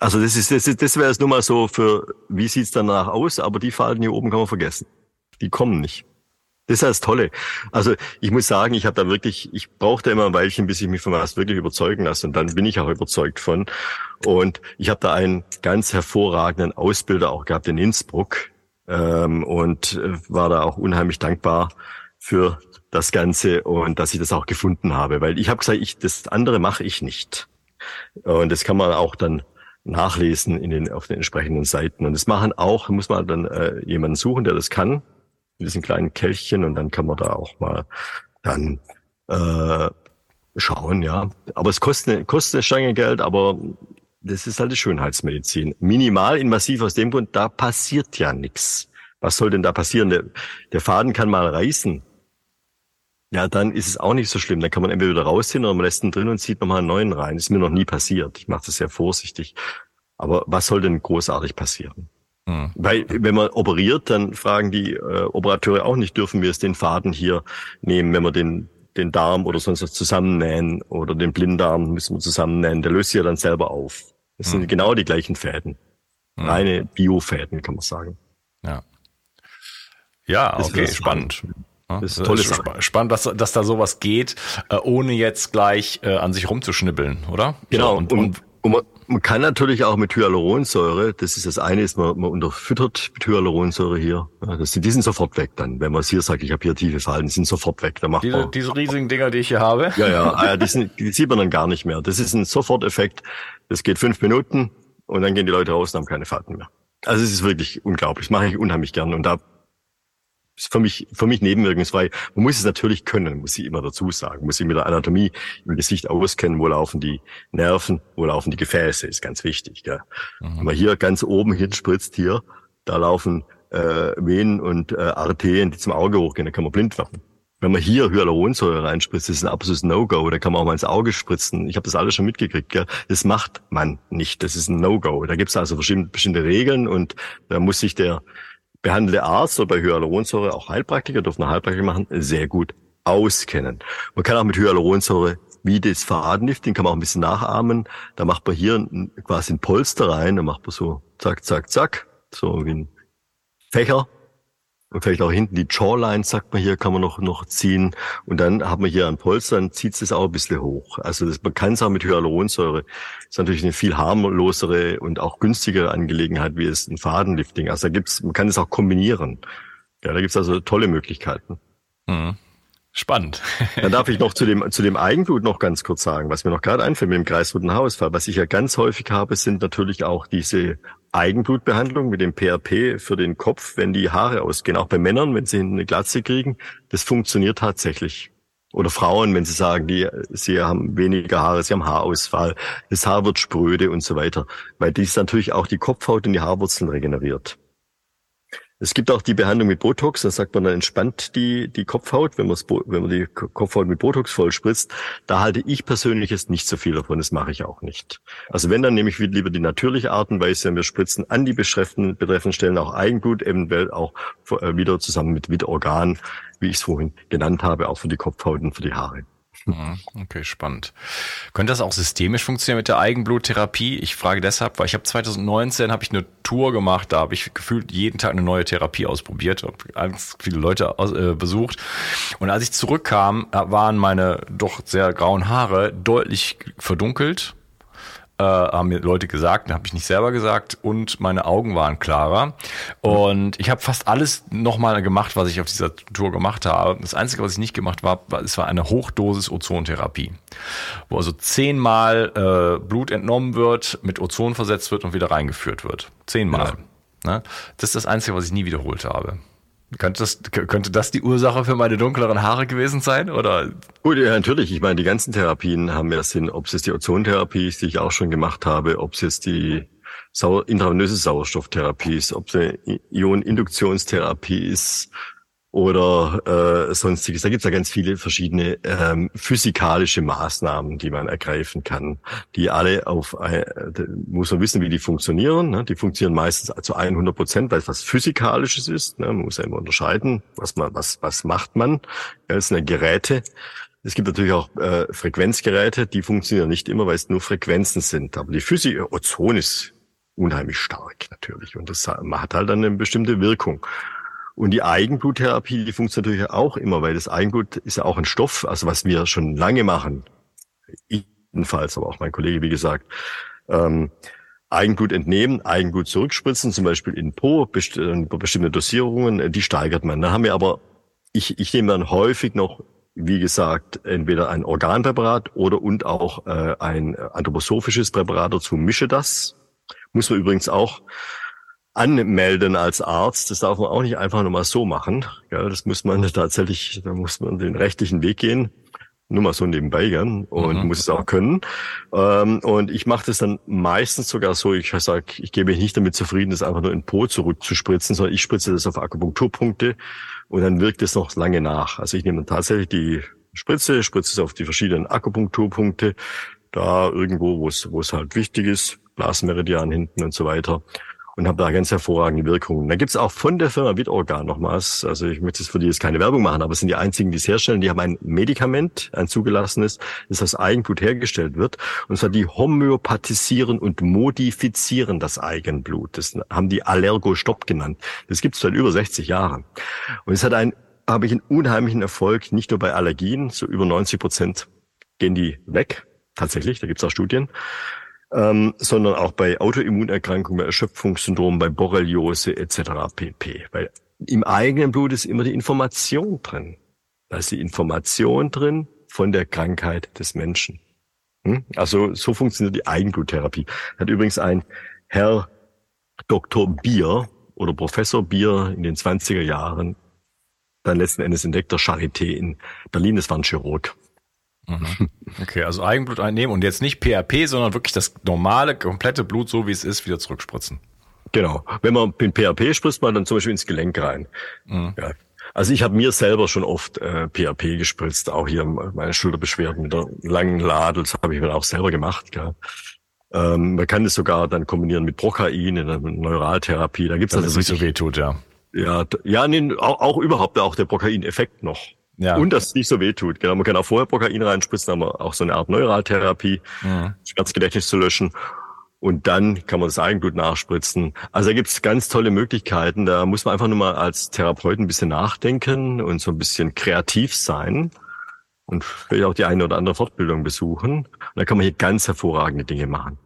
Also das ist, das, ist, das wäre es nur mal so für, wie sieht's danach aus, aber die Falten hier oben kann man vergessen. Die kommen nicht. Das ist das Tolle. Also ich muss sagen, ich habe da wirklich, ich brauchte immer ein Weilchen, bis ich mich von was wirklich überzeugen lasse. Und dann bin ich auch überzeugt von. Und ich habe da einen ganz hervorragenden Ausbilder auch gehabt in Innsbruck ähm, und äh, war da auch unheimlich dankbar für das Ganze und dass ich das auch gefunden habe. Weil ich habe gesagt, ich, das andere mache ich nicht. Und das kann man auch dann nachlesen in den, auf den entsprechenden Seiten. Und das machen auch, muss man dann äh, jemanden suchen, der das kann mit diesen kleinen Kelchchen und dann kann man da auch mal dann äh, schauen, ja. Aber es kostet kostet eine Stange Geld, aber das ist halt die Schönheitsmedizin. Minimal invasiv aus dem Grund, da passiert ja nichts. Was soll denn da passieren? Der, der Faden kann mal reißen. Ja, dann ist es auch nicht so schlimm. Dann kann man entweder wieder rausziehen oder man lässt ihn drin und zieht nochmal einen neuen rein. Das ist mir noch nie passiert. Ich mache das sehr vorsichtig. Aber was soll denn großartig passieren? Mhm. Weil wenn man operiert, dann fragen die äh, Operateure auch nicht, dürfen wir es den Faden hier nehmen, wenn wir den, den Darm oder sonst was zusammennähen oder den Blinddarm müssen wir zusammennähen. Der löst sich ja dann selber auf. Das mhm. sind genau die gleichen Fäden. Mhm. Reine Biofäden, kann man sagen. Ja. Ja, okay, spannend. Ja, das ist, toll. spannend, dass, dass da sowas geht, äh, ohne jetzt gleich äh, an sich rumzuschnibbeln, oder? Genau. So, und, und, und man kann natürlich auch mit Hyaluronsäure, das ist das eine, ist man, man unterfüttert mit Hyaluronsäure hier. Ja, das, die sind sofort weg dann. Wenn man es hier sagt, ich habe hier tiefe Fallen, die sind sofort weg. Da macht diese, man, diese riesigen Dinger, die ich hier habe? Ja, ja, ah, die, [LAUGHS] sind, die sieht man dann gar nicht mehr. Das ist ein Soforteffekt. Das geht fünf Minuten und dann gehen die Leute raus und haben keine Falten mehr. Also es ist wirklich unglaublich. Das mache ich unheimlich gern. Und da ist für mich, für mich nebenwirkungsfrei. Man muss es natürlich können, muss ich immer dazu sagen. Muss sich mit der Anatomie im Gesicht auskennen, wo laufen die Nerven, wo laufen die Gefäße, ist ganz wichtig. Gell? Mhm. Wenn man hier ganz oben hinspritzt, hier, da laufen äh, Venen und äh, Arterien, die zum Auge hochgehen, da kann man blind werden. Wenn man hier Hyaluronsäure reinspritzt, das ist ein absolutes No-Go. Da kann man auch mal ins Auge spritzen. Ich habe das alles schon mitgekriegt. Gell? Das macht man nicht. Das ist ein No-Go. Da gibt es also bestimmte, bestimmte Regeln und da muss sich der behandelte Arzt oder bei Hyaluronsäure, auch Heilpraktiker, dürfen Heilpraktiker machen, sehr gut auskennen. Man kann auch mit Hyaluronsäure wie das Fadenlifting kann man auch ein bisschen nachahmen. Da macht man hier quasi ein Polster rein, da macht man so zack, zack, zack, so wie ein Fächer und vielleicht auch hinten die Jawline, sagt man hier, kann man noch, noch ziehen. Und dann hat man hier ein Polster, dann zieht es auch ein bisschen hoch. Also das, man kann es auch mit Hyaluronsäure. Das ist natürlich eine viel harmlosere und auch günstigere Angelegenheit, wie es ein Fadenlifting. Also da gibt's, man kann es auch kombinieren. Ja, da gibt's also tolle Möglichkeiten. Mhm. Spannend. [LAUGHS] Dann darf ich noch zu dem, zu dem Eigenblut noch ganz kurz sagen, was mir noch gerade einfällt mit dem kreisrunden Haarausfall. Was ich ja ganz häufig habe, sind natürlich auch diese Eigenblutbehandlung mit dem PRP für den Kopf, wenn die Haare ausgehen. Auch bei Männern, wenn sie eine Glatze kriegen, das funktioniert tatsächlich. Oder Frauen, wenn sie sagen, die, sie haben weniger Haare, sie haben Haarausfall, das Haar wird spröde und so weiter. Weil dies natürlich auch die Kopfhaut und die Haarwurzeln regeneriert. Es gibt auch die Behandlung mit Botox, da sagt man, dann entspannt die, die Kopfhaut, wenn, wenn man die Kopfhaut mit Botox voll spritzt. Da halte ich persönlich jetzt nicht so viel davon, das mache ich auch nicht. Also wenn, dann nehme ich lieber die natürliche Art und Weise, wir spritzen an die betreffenden, betreffenden Stellen auch Eigenblut, eventuell auch äh, wieder zusammen mit, mit Organ, wie ich es vorhin genannt habe, auch für die Kopfhaut und für die Haare. Mhm. Okay, spannend. Könnte das auch systemisch funktionieren mit der Eigenbluttherapie? Ich frage deshalb, weil ich habe 2019 habe ich eine Tour gemacht, da habe ich gefühlt jeden Tag eine neue Therapie ausprobiert, habe ganz viele Leute aus, äh, besucht und als ich zurückkam, waren meine doch sehr grauen Haare deutlich verdunkelt äh, haben mir Leute gesagt, habe ich nicht selber gesagt und meine Augen waren klarer und ich habe fast alles nochmal gemacht, was ich auf dieser Tour gemacht habe. Das Einzige, was ich nicht gemacht habe, war, es war eine Hochdosis Ozontherapie, wo also zehnmal äh, Blut entnommen wird, mit Ozon versetzt wird und wieder reingeführt wird. Zehnmal. Ja. Ne? Das ist das Einzige, was ich nie wiederholt habe. Könnte das, könnte das die Ursache für meine dunkleren Haare gewesen sein? Oder? Gut, ja, natürlich. Ich meine, die ganzen Therapien haben ja Sinn. Ob es jetzt die Ozontherapie ist, die ich auch schon gemacht habe, ob es jetzt die Sauer, intravenöse Sauerstofftherapie ist, ob es eine Ioninduktionstherapie ist, oder äh, sonstiges. Da gibt es ja ganz viele verschiedene ähm, physikalische Maßnahmen, die man ergreifen kann, die alle auf, äh, muss man wissen, wie die funktionieren. Ne? Die funktionieren meistens zu 100 Prozent, weil es was Physikalisches ist. Ne? Man muss ja immer unterscheiden, was man, was, was macht man. Das sind ja Geräte. Es gibt natürlich auch äh, Frequenzgeräte, die funktionieren nicht immer, weil es nur Frequenzen sind. Aber die Physik, Ozon ist unheimlich stark natürlich und das hat halt dann eine bestimmte Wirkung. Und die Eigenbluttherapie, die funktioniert natürlich auch immer, weil das Eigenblut ist ja auch ein Stoff, also was wir schon lange machen. Jedenfalls, aber auch mein Kollege, wie gesagt, ähm, Eigenblut entnehmen, Eigenblut zurückspritzen, zum Beispiel in Po, best äh, bestimmte Dosierungen, äh, die steigert man. Da haben wir aber, ich, ich nehme dann häufig noch, wie gesagt, entweder ein Organpräparat oder und auch äh, ein anthroposophisches Präparat dazu, mische das. Muss man übrigens auch anmelden als Arzt. Das darf man auch nicht einfach nur mal so machen. Ja, das muss man tatsächlich, da muss man den rechtlichen Weg gehen nur mal so nebenbei, gell? und mhm. muss es auch können. Ähm, und ich mache das dann meistens sogar so, ich sage, ich gebe mich nicht damit zufrieden, das einfach nur in Po zurückzuspritzen, sondern ich spritze das auf Akupunkturpunkte und dann wirkt es noch lange nach. Also ich nehme tatsächlich die Spritze, spritze es auf die verschiedenen Akupunkturpunkte, da irgendwo, wo es wo es halt wichtig ist, Blasmeridian hinten und so weiter und habe da ganz hervorragende Wirkungen. Da gibt's auch von der Firma Witorgan nochmals, also ich möchte jetzt für die jetzt keine Werbung machen, aber es sind die einzigen, die es herstellen, die haben ein Medikament, ein zugelassenes, das aus Eigenblut hergestellt wird. Und zwar die homöopathisieren und modifizieren das Eigenblut. Das haben die Allergostopp genannt. Das gibt's seit über 60 Jahren. Und es hat ein, habe ich einen unheimlichen Erfolg, nicht nur bei Allergien, so über 90 Prozent gehen die weg. Tatsächlich, da gibt's auch Studien ähm, sondern auch bei Autoimmunerkrankungen, bei Erschöpfungssyndrom, bei Borreliose etc. pp. Weil im eigenen Blut ist immer die Information drin. Da ist die Information drin von der Krankheit des Menschen. Hm? Also so funktioniert die Eigenbluttherapie. Hat übrigens ein Herr Dr. Bier oder Professor Bier in den 20er Jahren dann letzten Endes entdeckt, der Charité in Berlin, das war ein Chirurg. Mhm. Okay, also Eigenblut einnehmen und jetzt nicht PRP, sondern wirklich das normale, komplette Blut, so wie es ist, wieder zurückspritzen. Genau. Wenn man mit PRP spritzt, man dann zum Beispiel ins Gelenk rein. Mhm. Ja. Also ich habe mir selber schon oft äh, PRP gespritzt, auch hier meine Schulterbeschwerden mit der langen Ladel, das habe ich mir auch selber gemacht. Gell. Ähm, man kann das sogar dann kombinieren mit Prokain in der Neuraltherapie. Da gibt's also es nicht so weh tut, ja. Ja, ja nee, auch, auch überhaupt auch der Prokain-Effekt noch. Ja. Und dass es nicht so weh tut. Genau, man kann auch vorher Prokain reinspritzen, aber auch so eine Art Neuraltherapie, mhm. Schmerzgedächtnis zu löschen. Und dann kann man das Eigenblut nachspritzen. Also da gibt's ganz tolle Möglichkeiten. Da muss man einfach nur mal als Therapeut ein bisschen nachdenken und so ein bisschen kreativ sein und vielleicht auch die eine oder andere Fortbildung besuchen. Und da kann man hier ganz hervorragende Dinge machen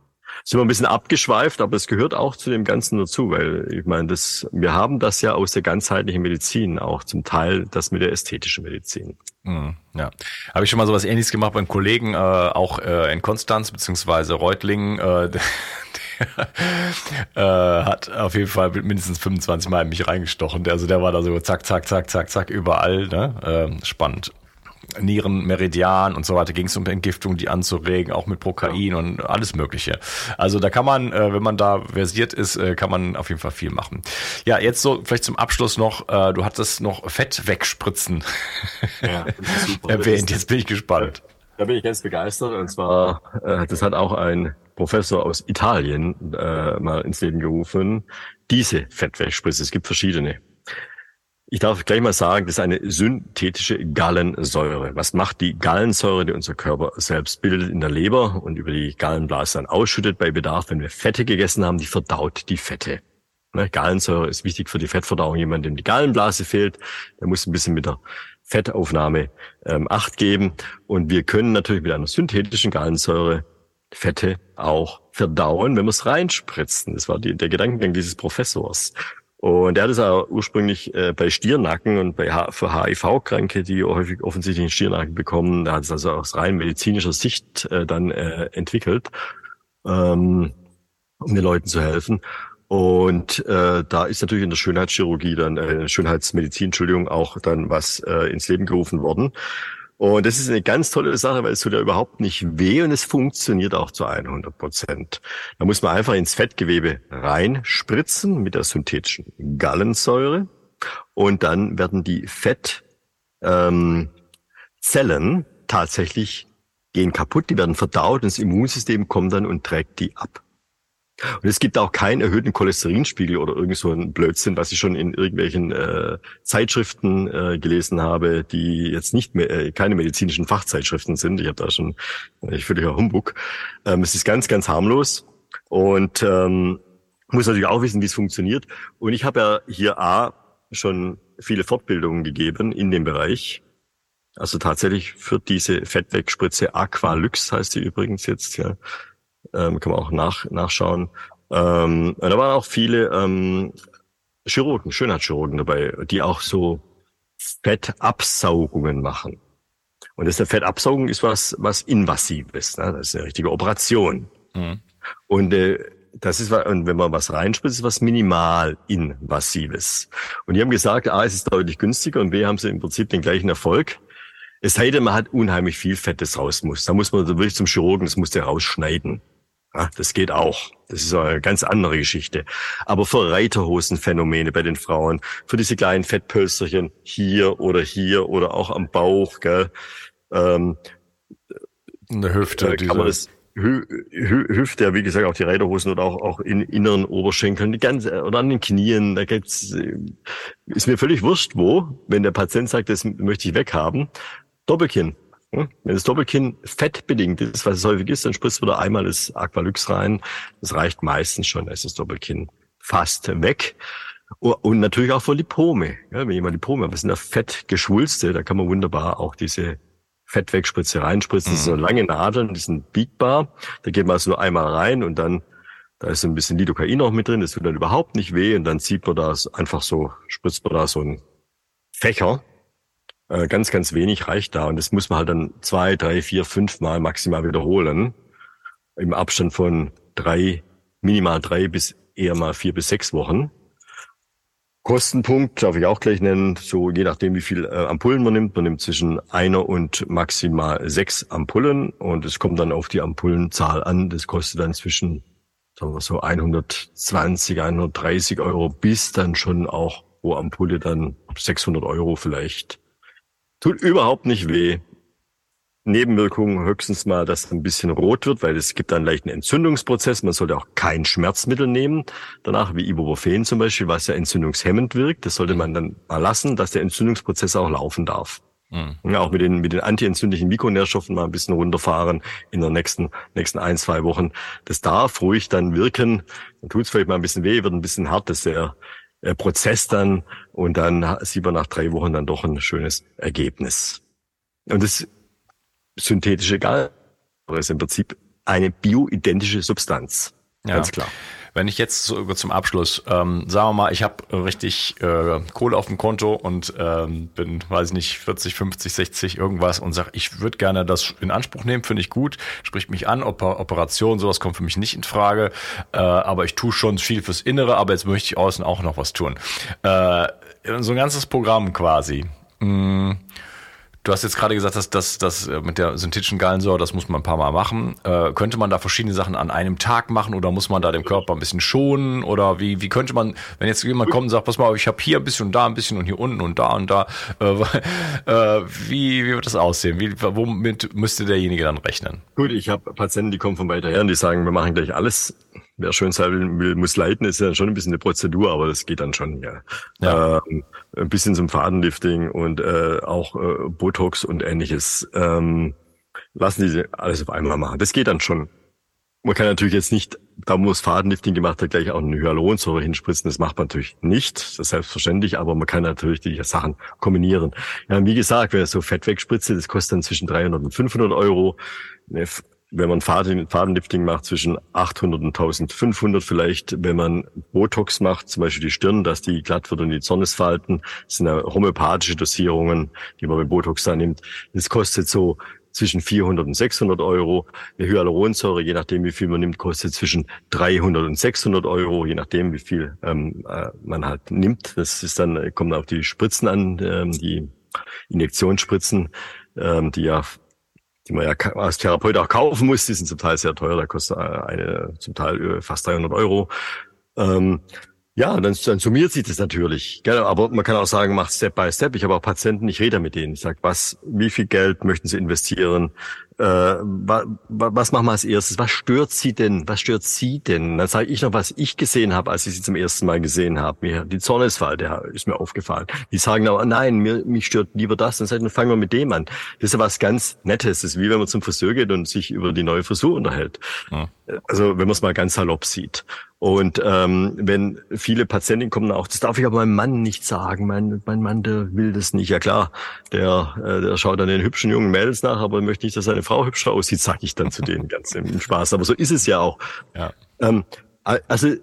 sind wir ein bisschen abgeschweift, aber es gehört auch zu dem Ganzen dazu, weil ich meine, das, wir haben das ja aus der ganzheitlichen Medizin, auch zum Teil das mit der ästhetischen Medizin. Mhm, ja, habe ich schon mal sowas Ähnliches gemacht beim Kollegen, äh, auch äh, in Konstanz beziehungsweise Reutlingen. Äh, [LAUGHS] äh, hat auf jeden Fall mindestens 25 Mal in mich reingestochen. Also der war da so zack, zack, zack, zack, zack, überall. Ne? Äh, spannend. Nierenmeridian und so weiter ging es um Entgiftung, die anzuregen, auch mit Prokain und alles Mögliche. Also da kann man, äh, wenn man da versiert ist, äh, kann man auf jeden Fall viel machen. Ja, jetzt so vielleicht zum Abschluss noch, äh, du hattest noch Fett wegspritzen ja, [LAUGHS] erwähnt. Jetzt bin ich gespannt. Da bin ich ganz begeistert und zwar, äh, das hat auch ein Professor aus Italien äh, mal ins Leben gerufen. Diese Fettwegspritze, es gibt verschiedene. Ich darf gleich mal sagen, das ist eine synthetische Gallensäure. Was macht die Gallensäure, die unser Körper selbst bildet in der Leber und über die Gallenblase dann ausschüttet bei Bedarf, wenn wir Fette gegessen haben, die verdaut die Fette. Ne, Gallensäure ist wichtig für die Fettverdauung. Jemand, dem die Gallenblase fehlt, der muss ein bisschen mit der Fettaufnahme ähm, Acht geben. Und wir können natürlich mit einer synthetischen Gallensäure Fette auch verdauen, wenn wir es reinspritzen. Das war die, der Gedankengang dieses Professors. Und er hat es auch ursprünglich äh, bei Stiernacken und bei HIV-Kranke, die häufig offensichtlich einen Stiernacken bekommen, da hat es also aus rein medizinischer Sicht äh, dann äh, entwickelt, ähm, um den Leuten zu helfen. Und äh, da ist natürlich in der Schönheitschirurgie dann, äh, Schönheitsmedizin, Entschuldigung, auch dann was äh, ins Leben gerufen worden. Und das ist eine ganz tolle Sache, weil es tut ja überhaupt nicht weh und es funktioniert auch zu 100 Prozent. Da muss man einfach ins Fettgewebe reinspritzen mit der synthetischen Gallensäure und dann werden die Fettzellen ähm, tatsächlich gehen kaputt, die werden verdaut und das Immunsystem kommt dann und trägt die ab. Und es gibt auch keinen erhöhten Cholesterinspiegel oder irgend so ein Blödsinn, was ich schon in irgendwelchen äh, Zeitschriften äh, gelesen habe, die jetzt nicht mehr äh, keine medizinischen Fachzeitschriften sind. Ich habe da schon äh, völliger Humbug. Ähm, es ist ganz, ganz harmlos und ähm, muss natürlich auch wissen, wie es funktioniert. Und ich habe ja hier A schon viele Fortbildungen gegeben in dem Bereich. Also tatsächlich für diese Fettwegspritze Aqualyx heißt die übrigens jetzt, ja. Ähm, kann man auch nach, nachschauen. Ähm, und da waren auch viele ähm, Chirurgen, Schönheitschirurgen dabei, die auch so Fettabsaugungen machen. Und das der Fettabsaugung ist was, was Invasives. Ne? Das ist eine richtige Operation. Mhm. Und äh, das ist, und wenn man was reinspritzt, ist was minimal invasives. Und die haben gesagt, A, es ist deutlich günstiger und B, haben sie im Prinzip den gleichen Erfolg. Es sei denn, man hat unheimlich viel Fett, das raus muss. Da muss man wirklich zum Chirurgen, das muss der rausschneiden. Ja, das geht auch. Das ist eine ganz andere Geschichte. Aber für Reiterhosenphänomene bei den Frauen, für diese kleinen Fettpölsterchen hier oder hier oder auch am Bauch, gell, ähm, in der Hüfte, äh, kann man das, Hü Hü Hüfte, wie gesagt, auch die Reiterhosen oder auch, auch in inneren Oberschenkeln, die ganze, oder an den Knien, da gibt's, ist mir völlig wurscht, wo, wenn der Patient sagt, das möchte ich weghaben. Doppelkinn. Wenn das Doppelkinn fettbedingt ist, was es häufig ist, dann spritzt wieder einmal das Aqualyx rein. Das reicht meistens schon, da ist das Doppelkinn fast weg. Und natürlich auch für Lipome. Ja, wenn jemand Lipome hat, was sind da Fettgeschwulste, da kann man wunderbar auch diese Fettwegspritze reinspritzen. Das sind so mhm. lange Nadeln, die sind biegbar. Da geht man also nur einmal rein und dann, da ist ein bisschen Lidocain auch mit drin, das tut dann überhaupt nicht weh und dann zieht man da einfach so, spritzt man da so ein Fächer äh, ganz, ganz wenig reicht da. Und das muss man halt dann zwei, drei, vier, fünf Mal maximal wiederholen. Im Abstand von drei, minimal drei bis eher mal vier bis sechs Wochen. Kostenpunkt darf ich auch gleich nennen, so je nachdem, wie viel äh, Ampullen man nimmt. Man nimmt zwischen einer und maximal sechs Ampullen und es kommt dann auf die Ampullenzahl an. Das kostet dann zwischen, sagen wir so, 120, 130 Euro bis dann schon auch pro Ampulle dann 600 Euro vielleicht. Tut überhaupt nicht weh. Nebenwirkungen höchstens mal, dass es ein bisschen rot wird, weil es gibt einen leichten Entzündungsprozess. Man sollte auch kein Schmerzmittel nehmen. Danach wie Ibuprofen zum Beispiel, was ja entzündungshemmend wirkt. Das sollte man dann mal lassen, dass der Entzündungsprozess auch laufen darf. Mhm. Ja, auch mit den, mit den antientzündlichen Mikronährstoffen mal ein bisschen runterfahren in der nächsten, nächsten ein, zwei Wochen. Das darf ruhig dann wirken. Dann tut es vielleicht mal ein bisschen weh, wird ein bisschen hart. Das ist der äh, Prozess dann und dann sieht man nach drei Wochen dann doch ein schönes Ergebnis. Und das synthetische Gal ist im Prinzip eine bioidentische Substanz. Ja. Ganz klar. Wenn ich jetzt so, zum Abschluss, ähm, sagen wir mal, ich habe richtig äh, Kohle auf dem Konto und ähm, bin, weiß ich nicht, 40, 50, 60 irgendwas und sage, ich würde gerne das in Anspruch nehmen, finde ich gut, spricht mich an, Oper Operation, sowas kommt für mich nicht in Frage, äh, aber ich tue schon viel fürs Innere, aber jetzt möchte ich außen auch noch was tun. Äh, so ein ganzes Programm quasi. Mh, mm, Du hast jetzt gerade gesagt, dass das, das äh, mit der synthetischen Gallensäure, das muss man ein paar Mal machen. Äh, könnte man da verschiedene Sachen an einem Tag machen oder muss man da dem Körper ein bisschen schonen? Oder wie, wie könnte man, wenn jetzt jemand kommt und sagt, pass mal, ich habe hier ein bisschen und da ein bisschen und hier unten und da und da, äh, [LAUGHS] äh, wie, wie wird das aussehen? Wie, womit müsste derjenige dann rechnen? Gut, ich habe Patienten, die kommen von weiter her und die sagen, wir machen gleich alles wer schön sein will, muss leiten, ist ja schon ein bisschen eine Prozedur, aber das geht dann schon, ja. ja. Ähm, ein bisschen zum Fadenlifting und äh, auch äh, Botox und ähnliches. Ähm, lassen die alles auf einmal machen. Das geht dann schon. Man kann natürlich jetzt nicht, da muss Fadenlifting gemacht wird, gleich auch eine Hyaluronsäure hinspritzen. Das macht man natürlich nicht. Das ist selbstverständlich, aber man kann natürlich die Sachen kombinieren. Ja, wie gesagt, wer so Fett wegspritze, das kostet dann zwischen 300 und 500 Euro. Eine wenn man Faden, Fadenlifting macht, zwischen 800 und 1500 vielleicht. Wenn man Botox macht, zum Beispiel die Stirn, dass die glatt wird und die Zornesfalten, das sind ja homöopathische Dosierungen, die man bei Botox da nimmt. Das kostet so zwischen 400 und 600 Euro. Eine Hyaluronsäure, je nachdem wie viel man nimmt, kostet zwischen 300 und 600 Euro, je nachdem wie viel ähm, äh, man halt nimmt. Das ist dann, kommt auf die Spritzen an, ähm, die Injektionsspritzen, ähm, die ja die man ja als Therapeut auch kaufen muss. Die sind zum Teil sehr teuer, da kostet eine zum Teil fast 300 Euro. Ähm, ja, dann, dann summiert sich das natürlich. Gell? Aber man kann auch sagen, macht Step by Step. Ich habe auch Patienten, ich rede mit denen. Ich sage, was, wie viel Geld möchten Sie investieren? Äh, wa, wa, was machen wir als erstes? Was stört Sie denn? Was stört Sie denn? Dann sage ich noch, was ich gesehen habe, als ich Sie zum ersten Mal gesehen habe. Mir die Zornesfall, der ist mir aufgefallen. Die sagen aber, nein, mir, mich stört lieber das. Dann sagen, dann fangen wir mit dem an. Das ist ja was ganz Nettes. Das ist wie wenn man zum Friseur geht und sich über die neue Frisur unterhält. Ja. Also wenn man es mal ganz salopp sieht. Und ähm, wenn viele Patienten kommen auch, das darf ich aber meinem Mann nicht sagen. Mein, mein Mann, der will das nicht. Ja klar, der, äh, der schaut dann den hübschen jungen Mädels nach, aber möchte nicht, dass seine Frau hübscher aussieht, sage ich dann zu denen [LAUGHS] ganz im Spaß. Aber so ist es ja auch. Ja. Ähm, also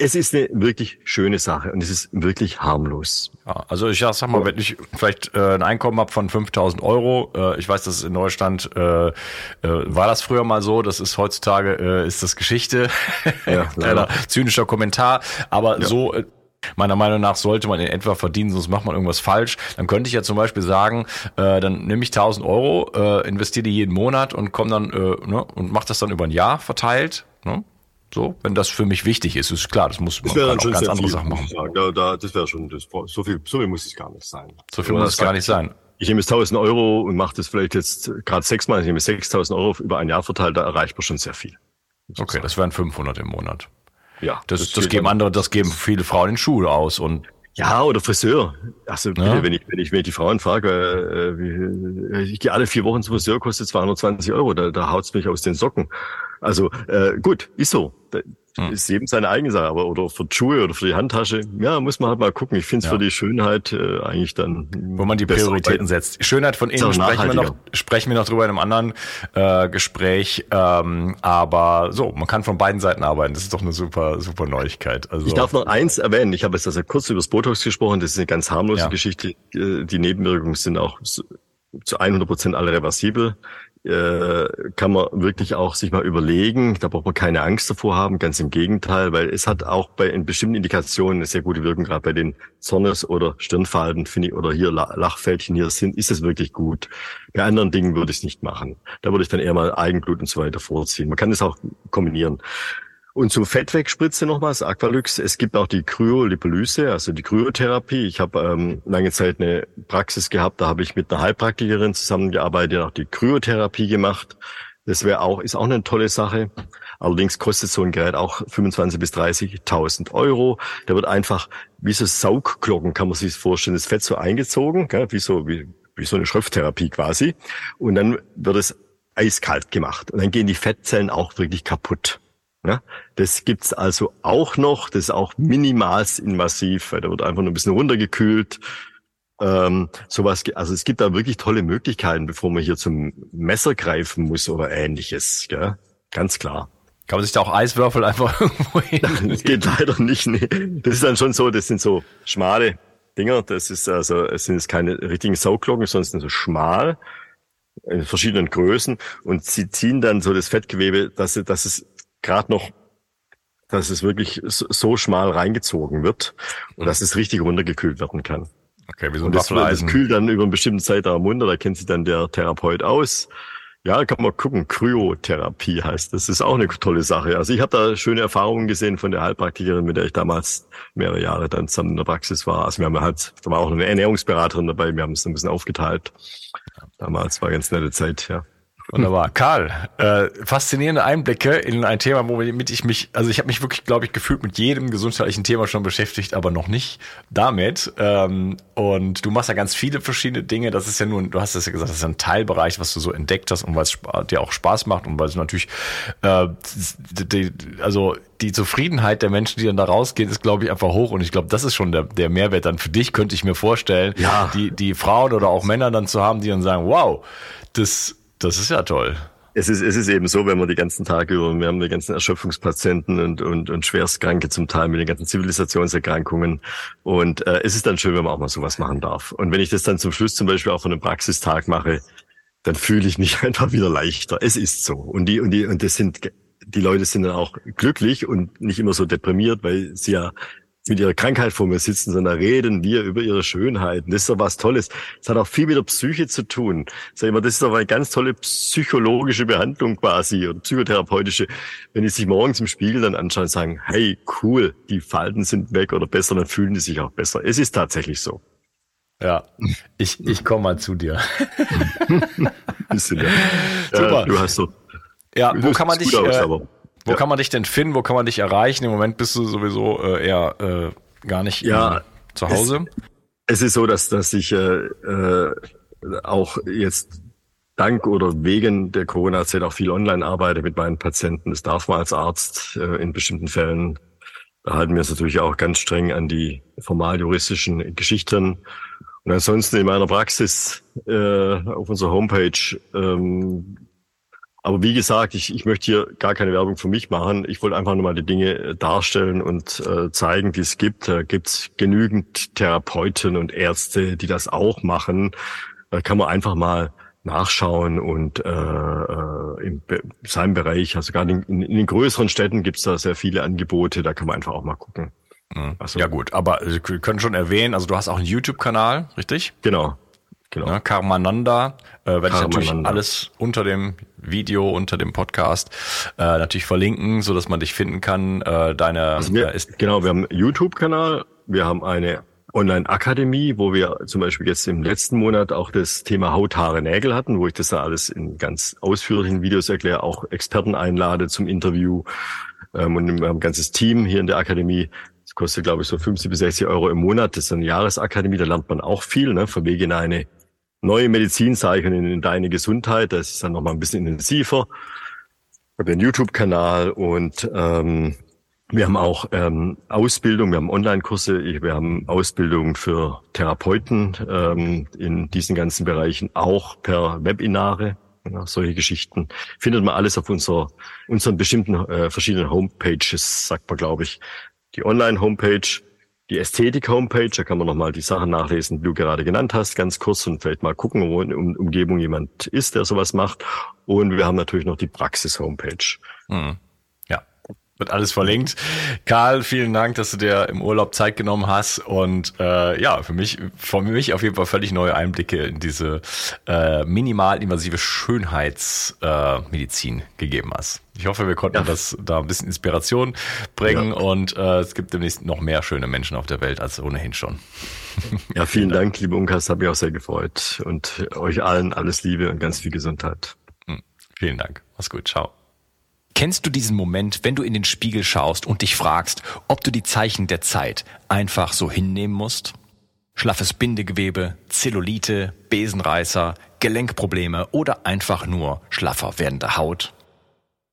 es ist eine wirklich schöne Sache und es ist wirklich harmlos. Ja, also ich sag mal, wenn ich vielleicht äh, ein Einkommen habe von 5000 Euro, äh, ich weiß, dass in Deutschland äh, äh, war das früher mal so, das ist heutzutage äh, ist das Geschichte, ja, [LAUGHS] kleiner zynischer Kommentar, aber ja. so äh, Meiner Meinung nach sollte man in etwa verdienen, sonst macht man irgendwas falsch. Dann könnte ich ja zum Beispiel sagen, äh, dann nehme ich 1000 Euro, äh, investiere die jeden Monat und komme dann äh, ne, und mache das dann über ein Jahr verteilt. Ne? So, wenn das für mich wichtig ist, ist klar, das muss man das auch ganz andere viel, Sachen machen. Da, da, das wäre schon, das, so viel, so viel muss es gar nicht sein. So viel muss es gar nicht sein. Ich nehme jetzt 1000 Euro und mache das vielleicht jetzt gerade sechsmal, ich nehme 6000 Euro über ein Jahr verteilt, da erreicht man schon sehr viel. Okay, das wären 500 im Monat. Ja. Das, das, das geben andere, das geben viele Frauen in Schule aus und ja, oder Friseur. Also bitte, ja. wenn ich wenn ich wenn ich die Frauen frage, äh, wie, ich gehe alle vier Wochen zum Friseur, kostet 220 Euro, da, da haut's mich aus den Socken. Also äh, gut, ist so. Hm. Ist eben seine eigene Sache, aber oder für die Schuhe oder für die Handtasche, ja, muss man halt mal gucken. Ich finde es ja. für die Schönheit äh, eigentlich dann. Wo man die Prioritäten setzt. Schönheit von innen sprechen wir noch, sprechen wir noch drüber in einem anderen äh, Gespräch. Ähm, aber so, man kann von beiden Seiten arbeiten. Das ist doch eine super, super Neuigkeit. Also, ich darf noch eins erwähnen. Ich habe jetzt also kurz über das Botox gesprochen. Das ist eine ganz harmlose ja. Geschichte. Äh, die Nebenwirkungen sind auch zu 100 Prozent alle reversibel äh, kann man wirklich auch sich mal überlegen. Da braucht man keine Angst davor haben, ganz im Gegenteil, weil es hat auch bei in bestimmten Indikationen eine sehr gute Wirkung, gerade bei den Zornes- oder Stirnfalten, finde ich, oder hier Lachfältchen hier sind, ist es wirklich gut. Bei anderen Dingen würde ich es nicht machen. Da würde ich dann eher mal Eigenblut und so weiter vorziehen. Man kann es auch kombinieren. Und zum Fettwegspritze nochmals, Aqualyx. Es gibt auch die Kryolipolyse, also die Kryotherapie. Ich habe ähm, lange Zeit eine Praxis gehabt, da habe ich mit einer Heilpraktikerin zusammengearbeitet, auch die Kryotherapie gemacht. Das wäre auch, ist auch eine tolle Sache. Allerdings kostet so ein Gerät auch 25 bis 30.000 Euro. Da wird einfach wie so Saugglocken, kann man sich vorstellen, das Fett so eingezogen, gell? wie so wie, wie so eine Schrifttherapie quasi. Und dann wird es eiskalt gemacht und dann gehen die Fettzellen auch wirklich kaputt. Ja, das gibt's also auch noch, das ist auch minimals invasiv, weil da wird einfach nur ein bisschen runtergekühlt. Ähm, sowas, also es gibt da wirklich tolle Möglichkeiten, bevor man hier zum Messer greifen muss oder ähnliches. Gell? Ganz klar. Kann man sich da auch Eiswürfel einfach [LAUGHS] irgendwo hin? Das geht leider nicht. Nee. Das ist dann schon so, das sind so schmale Dinger. Das ist also, es sind jetzt keine richtigen Sauglocken, sondern sind so schmal in verschiedenen Größen und sie ziehen dann so das Fettgewebe, dass, dass es gerade noch, dass es wirklich so schmal reingezogen wird und dass es richtig runtergekühlt werden kann. Okay, wie so ein und das, das kühlt dann über einen bestimmten Zeitraum runter, da kennt sich dann der Therapeut aus. Ja, kann man gucken. Kryotherapie heißt das. ist auch eine tolle Sache. Also ich habe da schöne Erfahrungen gesehen von der Heilpraktikerin, mit der ich damals mehrere Jahre dann zusammen in der Praxis war. Also wir haben halt, da war auch eine Ernährungsberaterin dabei, wir haben es ein bisschen aufgeteilt. Damals war ganz nette Zeit, ja. Wunderbar. Karl, äh, faszinierende Einblicke in ein Thema, womit ich mich, also ich habe mich wirklich, glaube ich, gefühlt mit jedem gesundheitlichen Thema schon beschäftigt, aber noch nicht damit. Ähm, und du machst ja ganz viele verschiedene Dinge. Das ist ja nur, du hast es ja gesagt, das ist ein Teilbereich, was du so entdeckt hast und weil es dir auch Spaß macht und weil es natürlich, äh, die, also die Zufriedenheit der Menschen, die dann da rausgehen, ist, glaube ich, einfach hoch. Und ich glaube, das ist schon der, der Mehrwert dann für dich, könnte ich mir vorstellen, ja. die, die Frauen oder auch Männer dann zu haben, die dann sagen, wow, das das ist ja toll. Es ist, es ist eben so, wenn man die ganzen Tage über, wir haben die ganzen Erschöpfungspatienten und, und, und Schwerstkranke zum Teil mit den ganzen Zivilisationserkrankungen. Und äh, es ist dann schön, wenn man auch mal sowas machen darf. Und wenn ich das dann zum Schluss zum Beispiel auch von einem Praxistag mache, dann fühle ich mich [LAUGHS] einfach wieder leichter. Es ist so. Und die, und die, und das sind, die Leute sind dann auch glücklich und nicht immer so deprimiert, weil sie ja mit ihrer Krankheit vor mir sitzen, sondern reden wir über ihre Schönheiten. Das ist doch was Tolles. Das hat auch viel mit der Psyche zu tun. Sag ich mal, das ist doch eine ganz tolle psychologische Behandlung quasi oder psychotherapeutische. Wenn die sich morgens im Spiegel dann anschauen und sagen, hey, cool, die Falten sind weg oder besser, dann fühlen die sich auch besser. Es ist tatsächlich so. Ja, ich, ich komme mal zu dir. [LAUGHS] Bisschen, ja. Super. Ja, du hast so. Ja, wo kann man dich, aus, äh, wo ja. kann man dich denn finden? Wo kann man dich erreichen? Im Moment bist du sowieso äh, eher äh, gar nicht ja, zu Hause. Es, es, ist so, dass, dass ich äh, äh, auch jetzt dank oder wegen der Corona-Zeit auch viel online arbeite mit meinen Patienten. Das darf man als Arzt äh, in bestimmten Fällen. Da halten wir uns natürlich auch ganz streng an die formal juristischen Geschichten. Und ansonsten in meiner Praxis äh, auf unserer Homepage. Ähm, aber wie gesagt, ich, ich möchte hier gar keine Werbung für mich machen. Ich wollte einfach nur mal die Dinge darstellen und äh, zeigen, die es gibt. Da gibt es genügend Therapeuten und Ärzte, die das auch machen. Da kann man einfach mal nachschauen und äh, äh, in seinem Bereich, also gerade in, in, in den größeren Städten gibt es da sehr viele Angebote, da kann man einfach auch mal gucken. Mhm. Also, ja gut, aber wir können schon erwähnen, also du hast auch einen YouTube-Kanal, richtig? Genau. Genau. Ne, Karmananda, äh, werde ich natürlich alles unter dem Video, unter dem Podcast äh, natürlich verlinken, so dass man dich finden kann. Äh, deine also wir, äh, ist genau, wir haben einen YouTube-Kanal, wir haben eine Online-Akademie, wo wir zum Beispiel jetzt im letzten Monat auch das Thema Haut, Haare, Nägel hatten, wo ich das da alles in ganz ausführlichen Videos erkläre, auch Experten einlade zum Interview. Ähm, und wir haben ein ganzes Team hier in der Akademie. Das kostet, glaube ich, so 50 bis 60 Euro im Monat. Das ist eine Jahresakademie, da lernt man auch viel, ne? Von Wege in eine neue Medizin, sage ich, und in deine Gesundheit. Das ist dann nochmal ein bisschen intensiver. Ich habe einen YouTube-Kanal und ähm, wir haben auch ähm, Ausbildung, wir haben Online-Kurse, wir haben Ausbildung für Therapeuten ähm, in diesen ganzen Bereichen, auch per Webinare. Ja, solche Geschichten findet man alles auf unserer, unseren bestimmten äh, verschiedenen Homepages, sagt man, glaube ich. Die Online-Homepage, die Ästhetik-Homepage, da kann man nochmal die Sachen nachlesen, die du gerade genannt hast, ganz kurz und vielleicht mal gucken, wo in der Umgebung jemand ist, der sowas macht. Und wir haben natürlich noch die Praxis-Homepage. Mhm. Wird alles verlinkt. Karl, vielen Dank, dass du dir im Urlaub Zeit genommen hast und äh, ja, für mich, für mich auf jeden Fall völlig neue Einblicke in diese äh, minimal-invasive Schönheitsmedizin äh, gegeben hast. Ich hoffe, wir konnten ja. das da ein bisschen Inspiration bringen ja. und äh, es gibt demnächst noch mehr schöne Menschen auf der Welt als ohnehin schon. [LAUGHS] Ja, vielen Dank, liebe Unkas, hat mich auch sehr gefreut und euch allen alles Liebe und ganz viel Gesundheit. Hm. Vielen Dank. Mach's gut. Ciao. Kennst du diesen Moment, wenn du in den Spiegel schaust und dich fragst, ob du die Zeichen der Zeit einfach so hinnehmen musst? Schlaffes Bindegewebe, Zellulite, Besenreißer, Gelenkprobleme oder einfach nur schlaffer werdende Haut?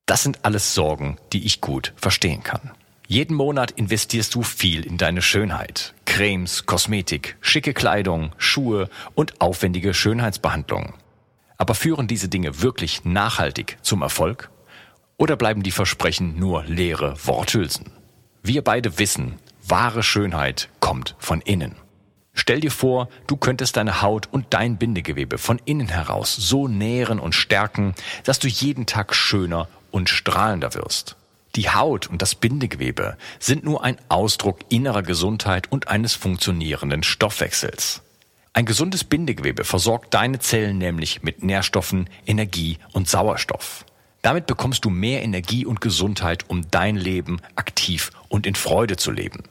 Das sind alles Sorgen, die ich gut verstehen kann. Jeden Monat investierst du viel in deine Schönheit. Cremes, Kosmetik, schicke Kleidung, Schuhe und aufwendige Schönheitsbehandlungen. Aber führen diese Dinge wirklich nachhaltig zum Erfolg? Oder bleiben die Versprechen nur leere Worthülsen? Wir beide wissen, wahre Schönheit kommt von innen. Stell dir vor, du könntest deine Haut und dein Bindegewebe von innen heraus so nähren und stärken, dass du jeden Tag schöner und strahlender wirst. Die Haut und das Bindegewebe sind nur ein Ausdruck innerer Gesundheit und eines funktionierenden Stoffwechsels. Ein gesundes Bindegewebe versorgt deine Zellen nämlich mit Nährstoffen, Energie und Sauerstoff. Damit bekommst du mehr Energie und Gesundheit, um dein Leben aktiv und in Freude zu leben.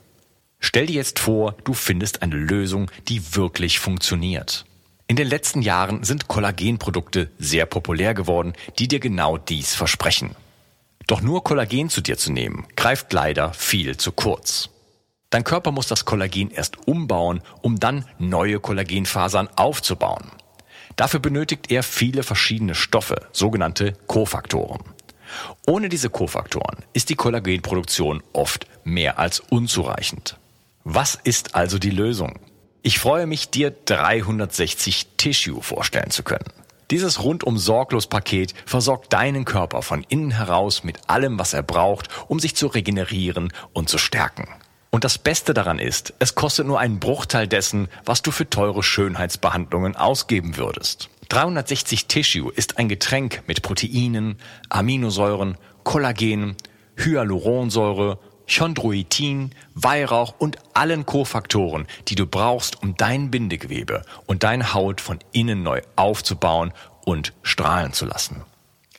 Stell dir jetzt vor, du findest eine Lösung, die wirklich funktioniert. In den letzten Jahren sind Kollagenprodukte sehr populär geworden, die dir genau dies versprechen. Doch nur Kollagen zu dir zu nehmen, greift leider viel zu kurz. Dein Körper muss das Kollagen erst umbauen, um dann neue Kollagenfasern aufzubauen. Dafür benötigt er viele verschiedene Stoffe, sogenannte Kofaktoren. Ohne diese Kofaktoren ist die Kollagenproduktion oft mehr als unzureichend. Was ist also die Lösung? Ich freue mich, dir 360 Tissue vorstellen zu können. Dieses rundum sorglos Paket versorgt deinen Körper von innen heraus mit allem, was er braucht, um sich zu regenerieren und zu stärken. Und das Beste daran ist, es kostet nur einen Bruchteil dessen, was du für teure Schönheitsbehandlungen ausgeben würdest. 360 Tissue ist ein Getränk mit Proteinen, Aminosäuren, Kollagen, Hyaluronsäure, Chondroitin, Weihrauch und allen Kofaktoren, die du brauchst, um dein Bindegewebe und deine Haut von innen neu aufzubauen und strahlen zu lassen.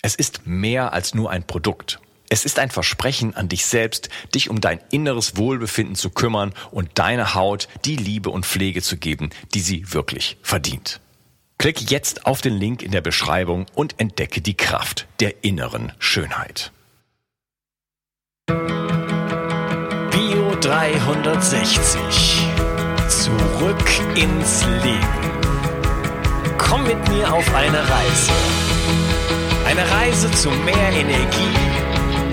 Es ist mehr als nur ein Produkt. Es ist ein Versprechen an dich selbst, dich um dein inneres Wohlbefinden zu kümmern und deiner Haut die Liebe und Pflege zu geben, die sie wirklich verdient. Klicke jetzt auf den Link in der Beschreibung und entdecke die Kraft der inneren Schönheit. Bio 360. Zurück ins Leben. Komm mit mir auf eine Reise. Eine Reise zu mehr Energie